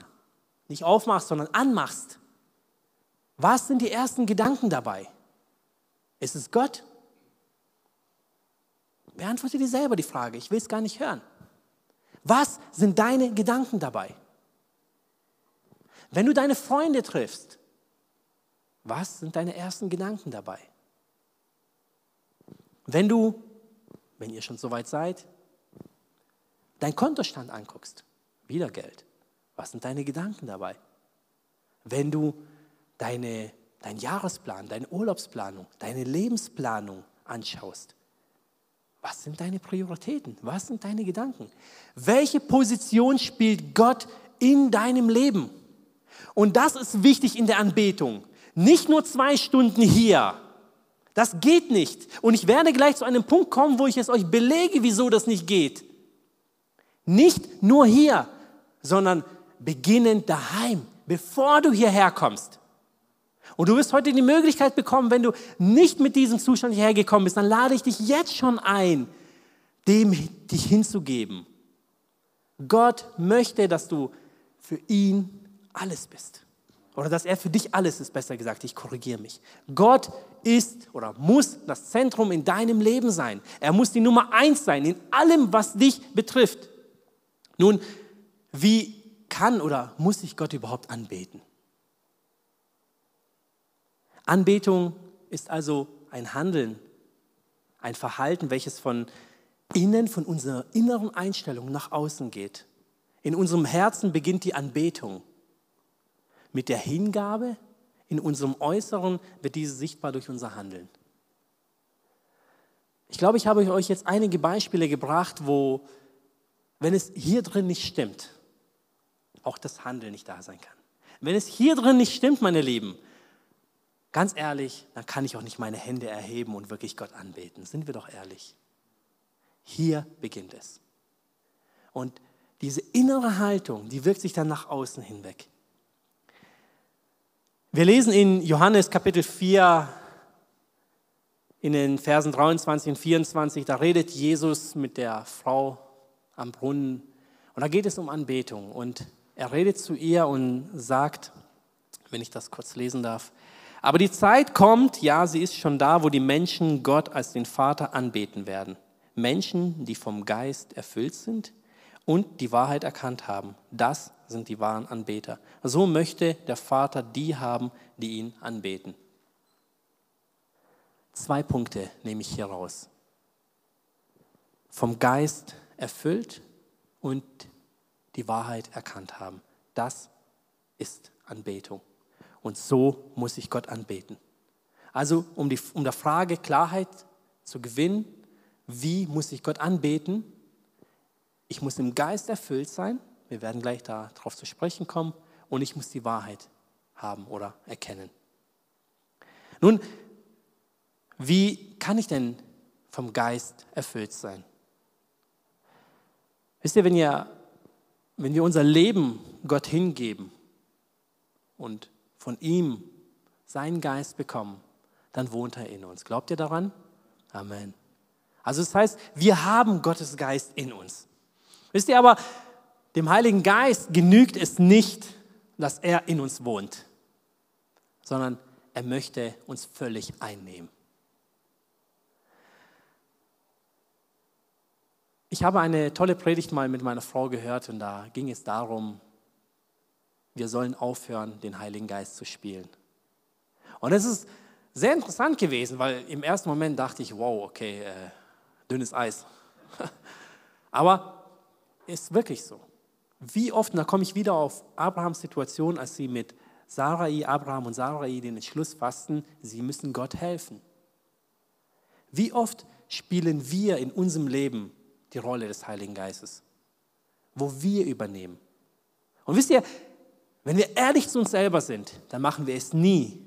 nicht aufmachst, sondern anmachst, was sind die ersten Gedanken dabei? Ist es Gott? Beantworte dir selber die Frage, ich will es gar nicht hören. Was sind deine Gedanken dabei? Wenn du deine Freunde triffst, was sind deine ersten Gedanken dabei? Wenn du, wenn ihr schon soweit seid, dein Kontostand anguckst, wieder Geld. Was sind deine Gedanken dabei? Wenn du deine, deinen Jahresplan, deine Urlaubsplanung, deine Lebensplanung anschaust, was sind deine Prioritäten? Was sind deine Gedanken? Welche Position spielt Gott in deinem Leben? Und das ist wichtig in der Anbetung. Nicht nur zwei Stunden hier. Das geht nicht. Und ich werde gleich zu einem Punkt kommen, wo ich es euch belege, wieso das nicht geht. Nicht nur hier, sondern beginnend daheim, bevor du hierher kommst. Und du wirst heute die Möglichkeit bekommen, wenn du nicht mit diesem Zustand hierher gekommen bist, dann lade ich dich jetzt schon ein, dem dich hinzugeben. Gott möchte, dass du für ihn alles bist. Oder dass er für dich alles ist, besser gesagt. Ich korrigiere mich. Gott ist oder muss das Zentrum in deinem Leben sein. Er muss die Nummer eins sein in allem, was dich betrifft. Nun, wie kann oder muss ich Gott überhaupt anbeten? Anbetung ist also ein Handeln, ein Verhalten, welches von innen, von unserer inneren Einstellung nach außen geht. In unserem Herzen beginnt die Anbetung. Mit der Hingabe in unserem Äußeren wird diese sichtbar durch unser Handeln. Ich glaube, ich habe euch jetzt einige Beispiele gebracht, wo, wenn es hier drin nicht stimmt, auch das Handeln nicht da sein kann. Wenn es hier drin nicht stimmt, meine Lieben, ganz ehrlich, dann kann ich auch nicht meine Hände erheben und wirklich Gott anbeten. Sind wir doch ehrlich. Hier beginnt es. Und diese innere Haltung, die wirkt sich dann nach außen hinweg. Wir lesen in Johannes Kapitel 4 in den Versen 23 und 24, da redet Jesus mit der Frau am Brunnen und da geht es um Anbetung und er redet zu ihr und sagt, wenn ich das kurz lesen darf, aber die Zeit kommt, ja, sie ist schon da, wo die Menschen Gott als den Vater anbeten werden. Menschen, die vom Geist erfüllt sind und die Wahrheit erkannt haben. Das sind die wahren Anbeter. So möchte der Vater die haben, die ihn anbeten. Zwei Punkte nehme ich hier raus. Vom Geist erfüllt und die Wahrheit erkannt haben. Das ist Anbetung. Und so muss ich Gott anbeten. Also um, die, um der Frage Klarheit zu gewinnen, wie muss ich Gott anbeten, ich muss im Geist erfüllt sein, wir werden gleich darauf zu sprechen kommen, und ich muss die Wahrheit haben oder erkennen. Nun, wie kann ich denn vom Geist erfüllt sein? Wisst ihr, wenn, ihr, wenn wir unser Leben Gott hingeben und von ihm seinen Geist bekommen, dann wohnt er in uns. Glaubt ihr daran? Amen. Also das heißt, wir haben Gottes Geist in uns. Wisst ihr aber, dem Heiligen Geist genügt es nicht, dass er in uns wohnt, sondern er möchte uns völlig einnehmen. Ich habe eine tolle Predigt mal mit meiner Frau gehört und da ging es darum, wir sollen aufhören, den Heiligen Geist zu spielen. Und es ist sehr interessant gewesen, weil im ersten Moment dachte ich, wow, okay, äh, dünnes Eis. <laughs> Aber ist wirklich so. Wie oft, und da komme ich wieder auf Abrahams Situation, als sie mit Sarai, Abraham und Sarai den Entschluss fassten, sie müssen Gott helfen. Wie oft spielen wir in unserem Leben die Rolle des Heiligen Geistes, wo wir übernehmen. Und wisst ihr, wenn wir ehrlich zu uns selber sind, dann machen wir es nie,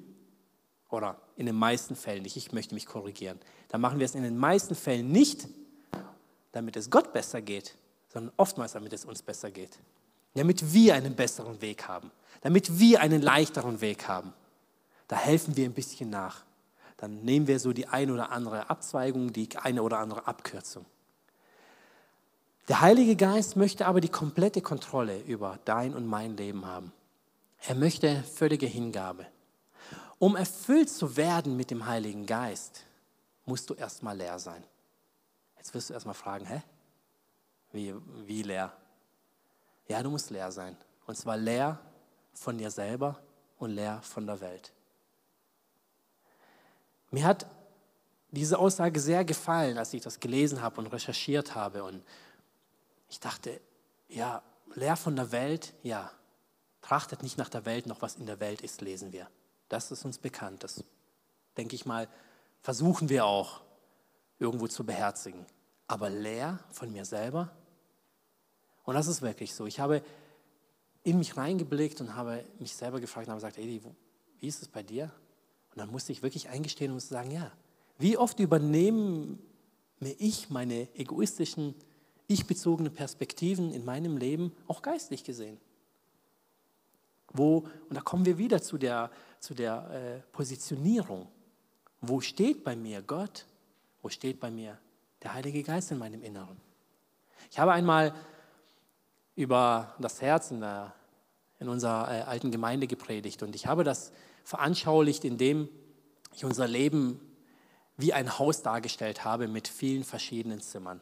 oder in den meisten Fällen nicht, ich möchte mich korrigieren, dann machen wir es in den meisten Fällen nicht, damit es Gott besser geht, sondern oftmals, damit es uns besser geht. Damit wir einen besseren Weg haben, damit wir einen leichteren Weg haben. Da helfen wir ein bisschen nach. Dann nehmen wir so die eine oder andere Abzweigung, die eine oder andere Abkürzung. Der Heilige Geist möchte aber die komplette Kontrolle über dein und mein Leben haben. Er möchte völlige Hingabe. Um erfüllt zu werden mit dem Heiligen Geist, musst du erstmal leer sein. Jetzt wirst du erstmal fragen, hä? Wie, wie leer? Ja, du musst leer sein. Und zwar leer von dir selber und leer von der Welt. Mir hat diese Aussage sehr gefallen, als ich das gelesen habe und recherchiert habe. Und ich dachte, ja, leer von der Welt, ja. Trachtet nicht nach der Welt, noch was in der Welt ist, lesen wir. Das ist uns bekannt. Das, denke ich mal, versuchen wir auch irgendwo zu beherzigen. Aber leer von mir selber, und das ist wirklich so. Ich habe in mich reingeblickt und habe mich selber gefragt und habe gesagt, Edi, wie ist es bei dir? Und dann musste ich wirklich eingestehen und sagen, ja, wie oft übernehme ich meine egoistischen, ich-bezogenen Perspektiven in meinem Leben, auch geistlich gesehen? Wo, und da kommen wir wieder zu der, zu der äh, Positionierung. Wo steht bei mir Gott? Wo steht bei mir der Heilige Geist in meinem Inneren? Ich habe einmal über das Herz in, der, in unserer äh, alten Gemeinde gepredigt. Und ich habe das veranschaulicht, indem ich unser Leben wie ein Haus dargestellt habe mit vielen verschiedenen Zimmern.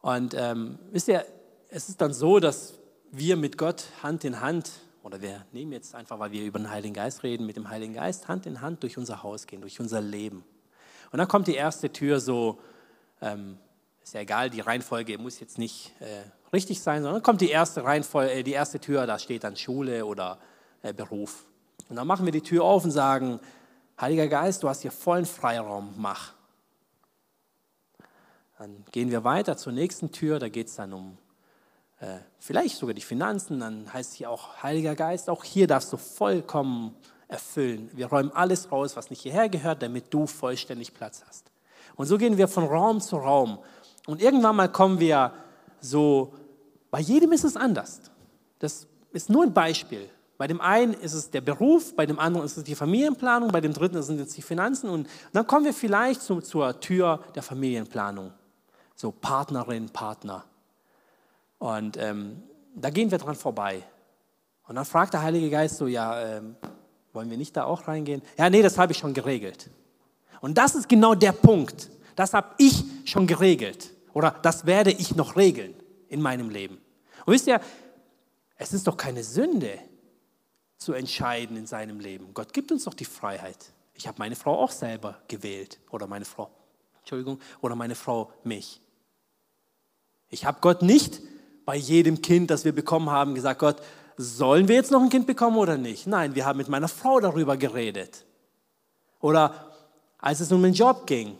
Und ähm, wisst ihr, es ist dann so, dass wir mit Gott Hand in Hand, oder wir nehmen jetzt einfach, weil wir über den Heiligen Geist reden, mit dem Heiligen Geist Hand in Hand durch unser Haus gehen, durch unser Leben. Und dann kommt die erste Tür so, ähm, ist ja egal, die Reihenfolge muss jetzt nicht äh, richtig sein, sondern kommt die erste, Reihenfolge, äh, die erste Tür, da steht dann Schule oder äh, Beruf. Und dann machen wir die Tür auf und sagen, Heiliger Geist, du hast hier vollen Freiraum, mach. Dann gehen wir weiter zur nächsten Tür, da geht es dann um äh, vielleicht sogar die Finanzen, dann heißt hier auch Heiliger Geist, auch hier darfst du vollkommen erfüllen. Wir räumen alles raus, was nicht hierher gehört, damit du vollständig Platz hast. Und so gehen wir von Raum zu Raum. Und irgendwann mal kommen wir so, bei jedem ist es anders. Das ist nur ein Beispiel. Bei dem einen ist es der Beruf, bei dem anderen ist es die Familienplanung, bei dem dritten sind es die Finanzen. Und dann kommen wir vielleicht zu, zur Tür der Familienplanung. So Partnerin, Partner. Und ähm, da gehen wir dran vorbei. Und dann fragt der Heilige Geist so, ja, ähm, wollen wir nicht da auch reingehen? Ja, nee, das habe ich schon geregelt. Und das ist genau der Punkt. Das habe ich schon geregelt. Oder das werde ich noch regeln in meinem Leben. Und wisst ihr, es ist doch keine Sünde, zu entscheiden in seinem Leben. Gott gibt uns doch die Freiheit. Ich habe meine Frau auch selber gewählt oder meine Frau, Entschuldigung, oder meine Frau mich. Ich habe Gott nicht bei jedem Kind, das wir bekommen haben, gesagt, Gott, sollen wir jetzt noch ein Kind bekommen oder nicht? Nein, wir haben mit meiner Frau darüber geredet. Oder als es um den Job ging,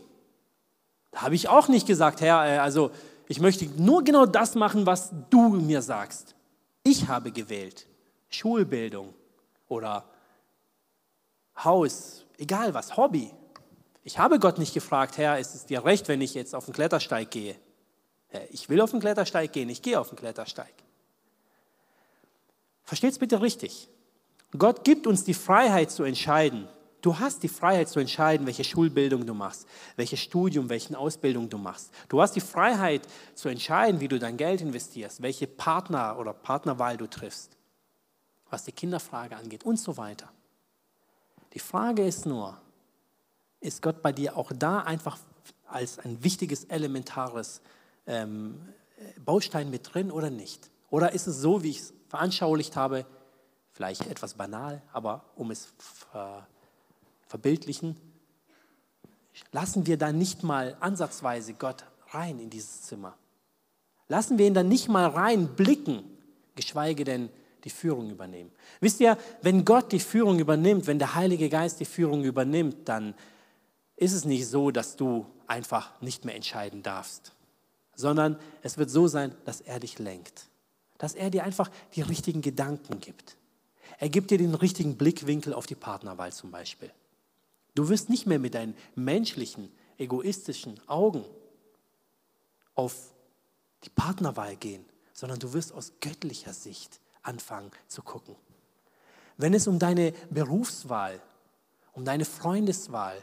da habe ich auch nicht gesagt, Herr, äh, also ich möchte nur genau das machen, was du mir sagst. Ich habe gewählt. Schulbildung, oder Haus, egal was, Hobby. Ich habe Gott nicht gefragt, Herr, ist es dir recht, wenn ich jetzt auf den Klettersteig gehe? Ich will auf den Klettersteig gehen, ich gehe auf den Klettersteig. Versteht es bitte richtig. Gott gibt uns die Freiheit zu entscheiden. Du hast die Freiheit zu entscheiden, welche Schulbildung du machst, welches Studium, welche Ausbildung du machst. Du hast die Freiheit zu entscheiden, wie du dein Geld investierst, welche Partner oder Partnerwahl du triffst was die Kinderfrage angeht und so weiter. Die Frage ist nur, ist Gott bei dir auch da einfach als ein wichtiges, elementares ähm, Baustein mit drin oder nicht? Oder ist es so, wie ich es veranschaulicht habe, vielleicht etwas banal, aber um es ver verbildlichen, lassen wir da nicht mal ansatzweise Gott rein in dieses Zimmer. Lassen wir ihn dann nicht mal rein blicken, geschweige denn die Führung übernehmen. Wisst ihr, wenn Gott die Führung übernimmt, wenn der Heilige Geist die Führung übernimmt, dann ist es nicht so, dass du einfach nicht mehr entscheiden darfst, sondern es wird so sein, dass er dich lenkt, dass er dir einfach die richtigen Gedanken gibt. Er gibt dir den richtigen Blickwinkel auf die Partnerwahl zum Beispiel. Du wirst nicht mehr mit deinen menschlichen, egoistischen Augen auf die Partnerwahl gehen, sondern du wirst aus göttlicher Sicht anfangen zu gucken. Wenn es um deine Berufswahl, um deine Freundeswahl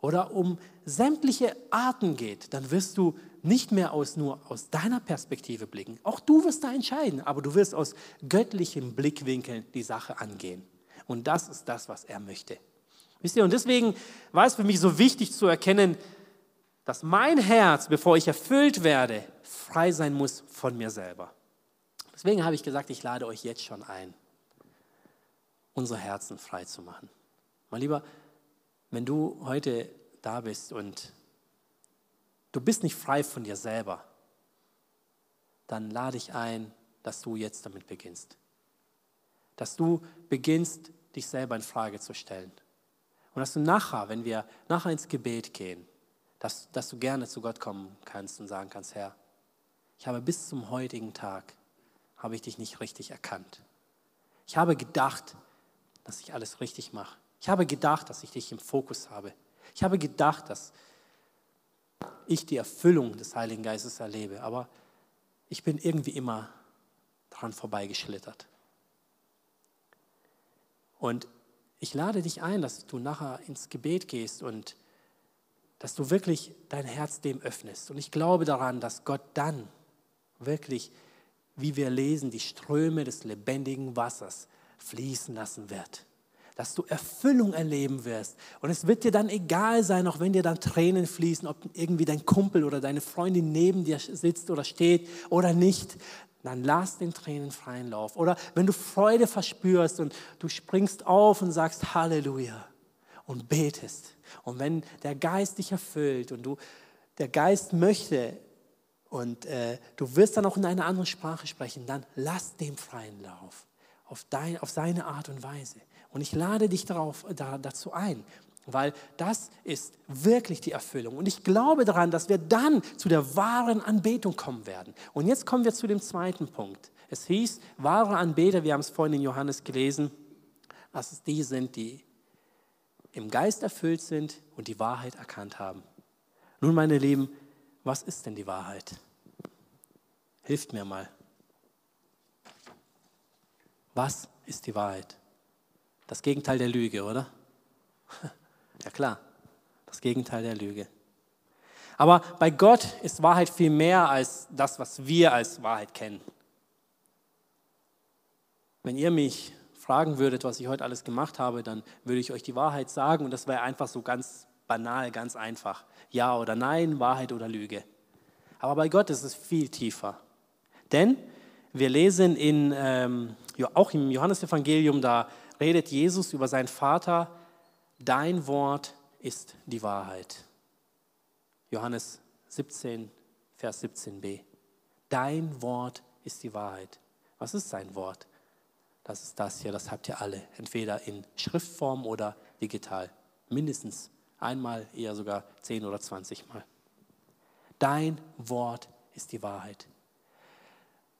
oder um sämtliche Arten geht, dann wirst du nicht mehr aus, nur aus deiner Perspektive blicken. Auch du wirst da entscheiden, aber du wirst aus göttlichen Blickwinkeln die Sache angehen. Und das ist das, was er möchte. Wisst ihr, und deswegen war es für mich so wichtig zu erkennen, dass mein Herz, bevor ich erfüllt werde, frei sein muss von mir selber. Deswegen habe ich gesagt, ich lade euch jetzt schon ein, unsere Herzen frei zu machen. Mein Lieber, wenn du heute da bist und du bist nicht frei von dir selber, dann lade ich ein, dass du jetzt damit beginnst. Dass du beginnst, dich selber in Frage zu stellen. Und dass du nachher, wenn wir nachher ins Gebet gehen, dass, dass du gerne zu Gott kommen kannst und sagen kannst, Herr, ich habe bis zum heutigen Tag habe ich dich nicht richtig erkannt. Ich habe gedacht, dass ich alles richtig mache. Ich habe gedacht, dass ich dich im Fokus habe. Ich habe gedacht, dass ich die Erfüllung des Heiligen Geistes erlebe, aber ich bin irgendwie immer dran vorbeigeschlittert. Und ich lade dich ein, dass du nachher ins Gebet gehst und dass du wirklich dein Herz dem öffnest. Und ich glaube daran, dass Gott dann wirklich wie wir lesen, die Ströme des lebendigen Wassers fließen lassen wird. Dass du Erfüllung erleben wirst. Und es wird dir dann egal sein, auch wenn dir dann Tränen fließen, ob irgendwie dein Kumpel oder deine Freundin neben dir sitzt oder steht oder nicht. Dann lass den Tränen freien Lauf. Oder wenn du Freude verspürst und du springst auf und sagst Halleluja und betest. Und wenn der Geist dich erfüllt und du, der Geist möchte und äh, du wirst dann auch in einer anderen Sprache sprechen, dann lass dem freien Lauf auf, dein, auf seine Art und Weise. Und ich lade dich darauf, da, dazu ein, weil das ist wirklich die Erfüllung. Und ich glaube daran, dass wir dann zu der wahren Anbetung kommen werden. Und jetzt kommen wir zu dem zweiten Punkt. Es hieß, wahre Anbeter, wir haben es vorhin in Johannes gelesen, dass es die sind, die im Geist erfüllt sind und die Wahrheit erkannt haben. Nun, meine Lieben, was ist denn die Wahrheit? Hilft mir mal. Was ist die Wahrheit? Das Gegenteil der Lüge, oder? <laughs> Ja klar, das Gegenteil der Lüge. Aber bei Gott ist Wahrheit viel mehr als das, was wir als Wahrheit kennen. Wenn ihr mich fragen würdet, was ich heute alles gemacht habe, dann würde ich euch die Wahrheit sagen und das wäre einfach so ganz banal, ganz einfach. Ja oder nein, Wahrheit oder Lüge. Aber bei Gott ist es viel tiefer. Denn wir lesen in, ähm, auch im Johannesevangelium, da redet Jesus über seinen Vater, dein Wort ist die Wahrheit. Johannes 17, Vers 17b. Dein Wort ist die Wahrheit. Was ist sein Wort? Das ist das hier, das habt ihr alle, entweder in Schriftform oder digital. Mindestens einmal, eher sogar zehn oder zwanzig Mal. Dein Wort ist die Wahrheit.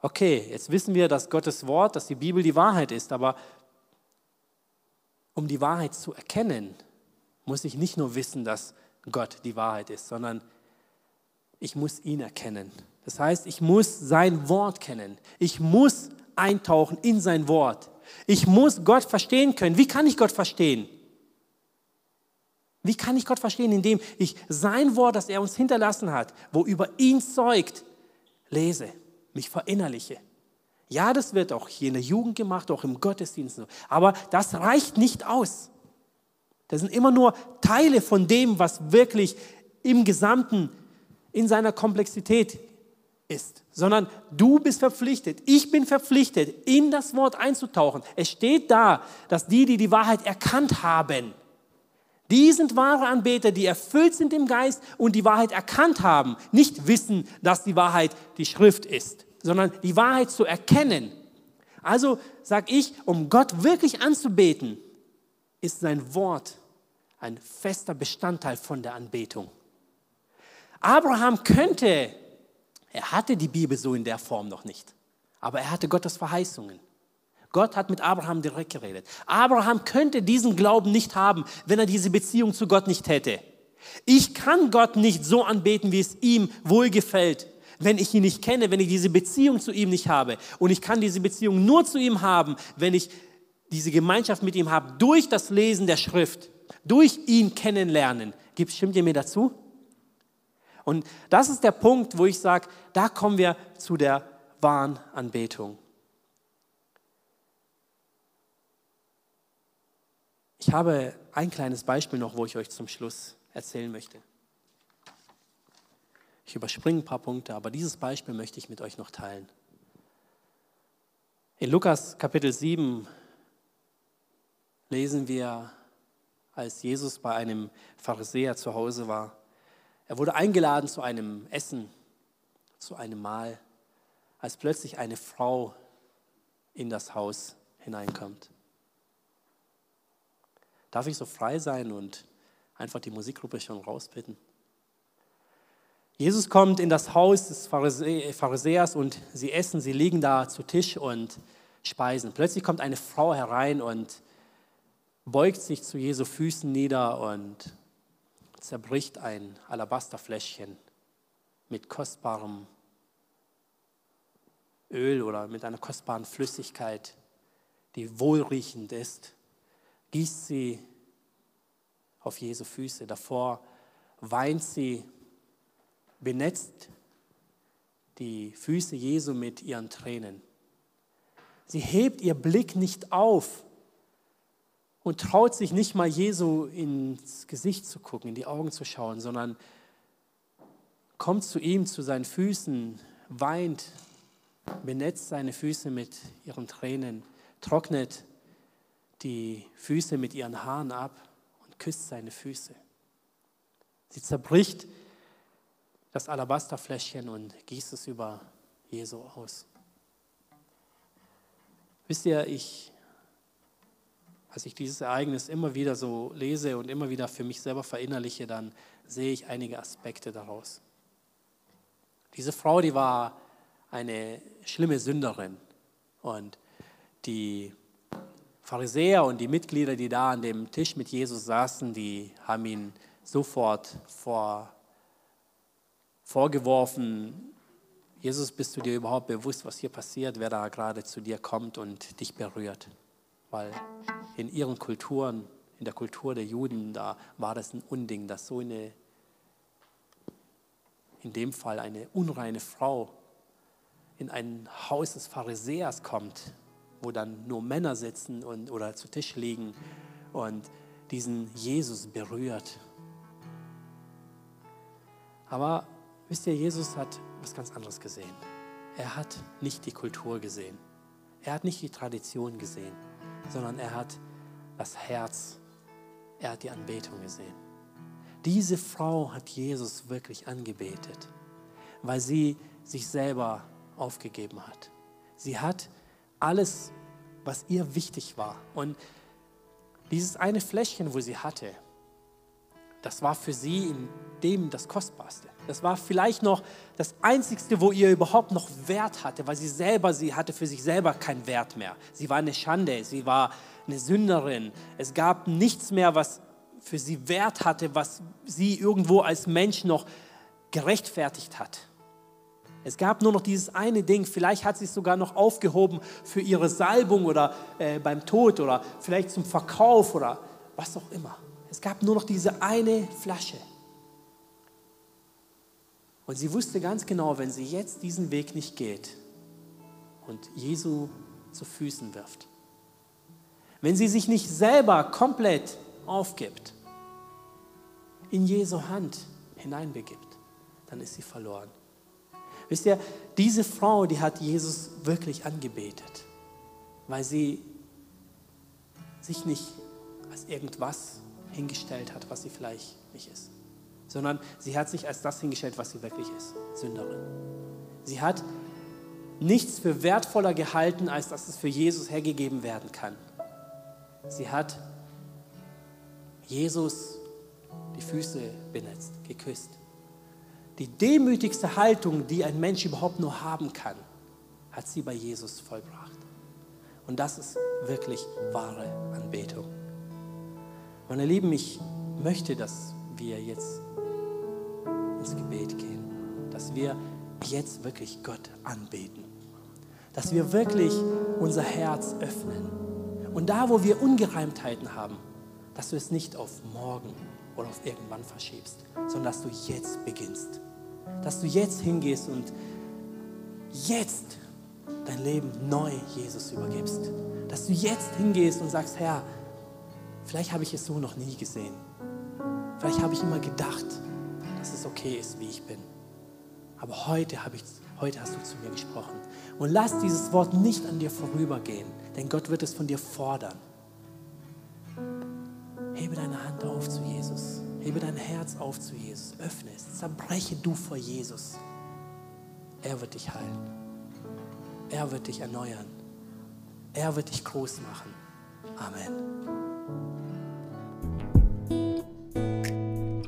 Okay, jetzt wissen wir, dass Gottes Wort, dass die Bibel die Wahrheit ist, aber um die Wahrheit zu erkennen, muss ich nicht nur wissen, dass Gott die Wahrheit ist, sondern ich muss ihn erkennen. Das heißt, ich muss sein Wort kennen. Ich muss eintauchen in sein Wort. Ich muss Gott verstehen können. Wie kann ich Gott verstehen? Wie kann ich Gott verstehen, indem ich sein Wort, das er uns hinterlassen hat, wo über ihn zeugt, lese, mich verinnerliche. Ja, das wird auch hier in der Jugend gemacht, auch im Gottesdienst. Aber das reicht nicht aus. Das sind immer nur Teile von dem, was wirklich im Gesamten in seiner Komplexität ist, sondern du bist verpflichtet, ich bin verpflichtet, in das Wort einzutauchen. Es steht da, dass die, die die Wahrheit erkannt haben, die sind wahre Anbeter, die erfüllt sind im Geist und die Wahrheit erkannt haben, nicht wissen, dass die Wahrheit die Schrift ist sondern die Wahrheit zu erkennen. Also sage ich, um Gott wirklich anzubeten, ist sein Wort ein fester Bestandteil von der Anbetung. Abraham könnte, er hatte die Bibel so in der Form noch nicht, aber er hatte Gottes Verheißungen. Gott hat mit Abraham direkt geredet. Abraham könnte diesen Glauben nicht haben, wenn er diese Beziehung zu Gott nicht hätte. Ich kann Gott nicht so anbeten, wie es ihm wohlgefällt wenn ich ihn nicht kenne, wenn ich diese Beziehung zu ihm nicht habe. Und ich kann diese Beziehung nur zu ihm haben, wenn ich diese Gemeinschaft mit ihm habe, durch das Lesen der Schrift, durch ihn kennenlernen. Stimmt ihr mir dazu? Und das ist der Punkt, wo ich sage, da kommen wir zu der wahren Anbetung. Ich habe ein kleines Beispiel noch, wo ich euch zum Schluss erzählen möchte. Ich überspringe ein paar Punkte, aber dieses Beispiel möchte ich mit euch noch teilen. In Lukas Kapitel 7 lesen wir, als Jesus bei einem Pharisäer zu Hause war. Er wurde eingeladen zu einem Essen, zu einem Mahl, als plötzlich eine Frau in das Haus hineinkommt. Darf ich so frei sein und einfach die Musikgruppe schon rausbitten? Jesus kommt in das Haus des Pharisäers und sie essen, sie liegen da zu Tisch und speisen. Plötzlich kommt eine Frau herein und beugt sich zu Jesu Füßen nieder und zerbricht ein Alabasterfläschchen mit kostbarem Öl oder mit einer kostbaren Flüssigkeit, die wohlriechend ist, gießt sie auf Jesu Füße. Davor weint sie benetzt die Füße Jesu mit ihren Tränen. Sie hebt ihr Blick nicht auf und traut sich nicht mal Jesu ins Gesicht zu gucken, in die Augen zu schauen, sondern kommt zu ihm, zu seinen Füßen, weint, benetzt seine Füße mit ihren Tränen, trocknet die Füße mit ihren Haaren ab und küsst seine Füße. Sie zerbricht das Alabasterfläschchen und gießt es über Jesu aus. Wisst ihr, ich als ich dieses Ereignis immer wieder so lese und immer wieder für mich selber verinnerliche, dann sehe ich einige Aspekte daraus. Diese Frau, die war eine schlimme Sünderin und die Pharisäer und die Mitglieder, die da an dem Tisch mit Jesus saßen, die haben ihn sofort vor, vorgeworfen, Jesus, bist du dir überhaupt bewusst, was hier passiert, wer da gerade zu dir kommt und dich berührt? Weil in ihren Kulturen, in der Kultur der Juden, da war das ein Unding, dass so eine, in dem Fall eine unreine Frau in ein Haus des Pharisäers kommt, wo dann nur Männer sitzen und, oder zu Tisch liegen und diesen Jesus berührt. Aber wisst ihr, Jesus hat was ganz anderes gesehen. Er hat nicht die Kultur gesehen. Er hat nicht die Tradition gesehen, sondern er hat das Herz, er hat die Anbetung gesehen. Diese Frau hat Jesus wirklich angebetet, weil sie sich selber aufgegeben hat. Sie hat alles, was ihr wichtig war. Und dieses eine Fläschchen, wo sie hatte, das war für sie in dem das Kostbarste. Das war vielleicht noch das Einzigste, wo ihr überhaupt noch Wert hatte, weil sie selber, sie hatte für sich selber keinen Wert mehr. Sie war eine Schande, sie war eine Sünderin. Es gab nichts mehr, was für sie Wert hatte, was sie irgendwo als Mensch noch gerechtfertigt hat. Es gab nur noch dieses eine Ding, vielleicht hat sie es sogar noch aufgehoben für ihre Salbung oder äh, beim Tod oder vielleicht zum Verkauf oder was auch immer. Es gab nur noch diese eine Flasche. Und sie wusste ganz genau, wenn sie jetzt diesen Weg nicht geht und Jesu zu Füßen wirft, wenn sie sich nicht selber komplett aufgibt, in Jesu Hand hineinbegibt, dann ist sie verloren. Wisst ihr, diese Frau, die hat Jesus wirklich angebetet, weil sie sich nicht als irgendwas hingestellt hat, was sie vielleicht nicht ist sondern sie hat sich als das hingestellt, was sie wirklich ist, Sünderin. Sie hat nichts für wertvoller gehalten, als dass es für Jesus hergegeben werden kann. Sie hat Jesus die Füße benetzt, geküsst. Die demütigste Haltung, die ein Mensch überhaupt nur haben kann, hat sie bei Jesus vollbracht. Und das ist wirklich wahre Anbetung. Meine Lieben, ich möchte, dass wir jetzt ins Gebet gehen, dass wir jetzt wirklich Gott anbeten, dass wir wirklich unser Herz öffnen. Und da, wo wir Ungereimtheiten haben, dass du es nicht auf morgen oder auf irgendwann verschiebst, sondern dass du jetzt beginnst, dass du jetzt hingehst und jetzt dein Leben neu Jesus übergibst, dass du jetzt hingehst und sagst, Herr, vielleicht habe ich es so noch nie gesehen, vielleicht habe ich immer gedacht, dass es okay ist, wie ich bin. Aber heute, ich, heute hast du zu mir gesprochen. Und lass dieses Wort nicht an dir vorübergehen, denn Gott wird es von dir fordern. Hebe deine Hand auf zu Jesus. Hebe dein Herz auf zu Jesus. Öffne es. Zerbreche du vor Jesus. Er wird dich heilen. Er wird dich erneuern. Er wird dich groß machen. Amen.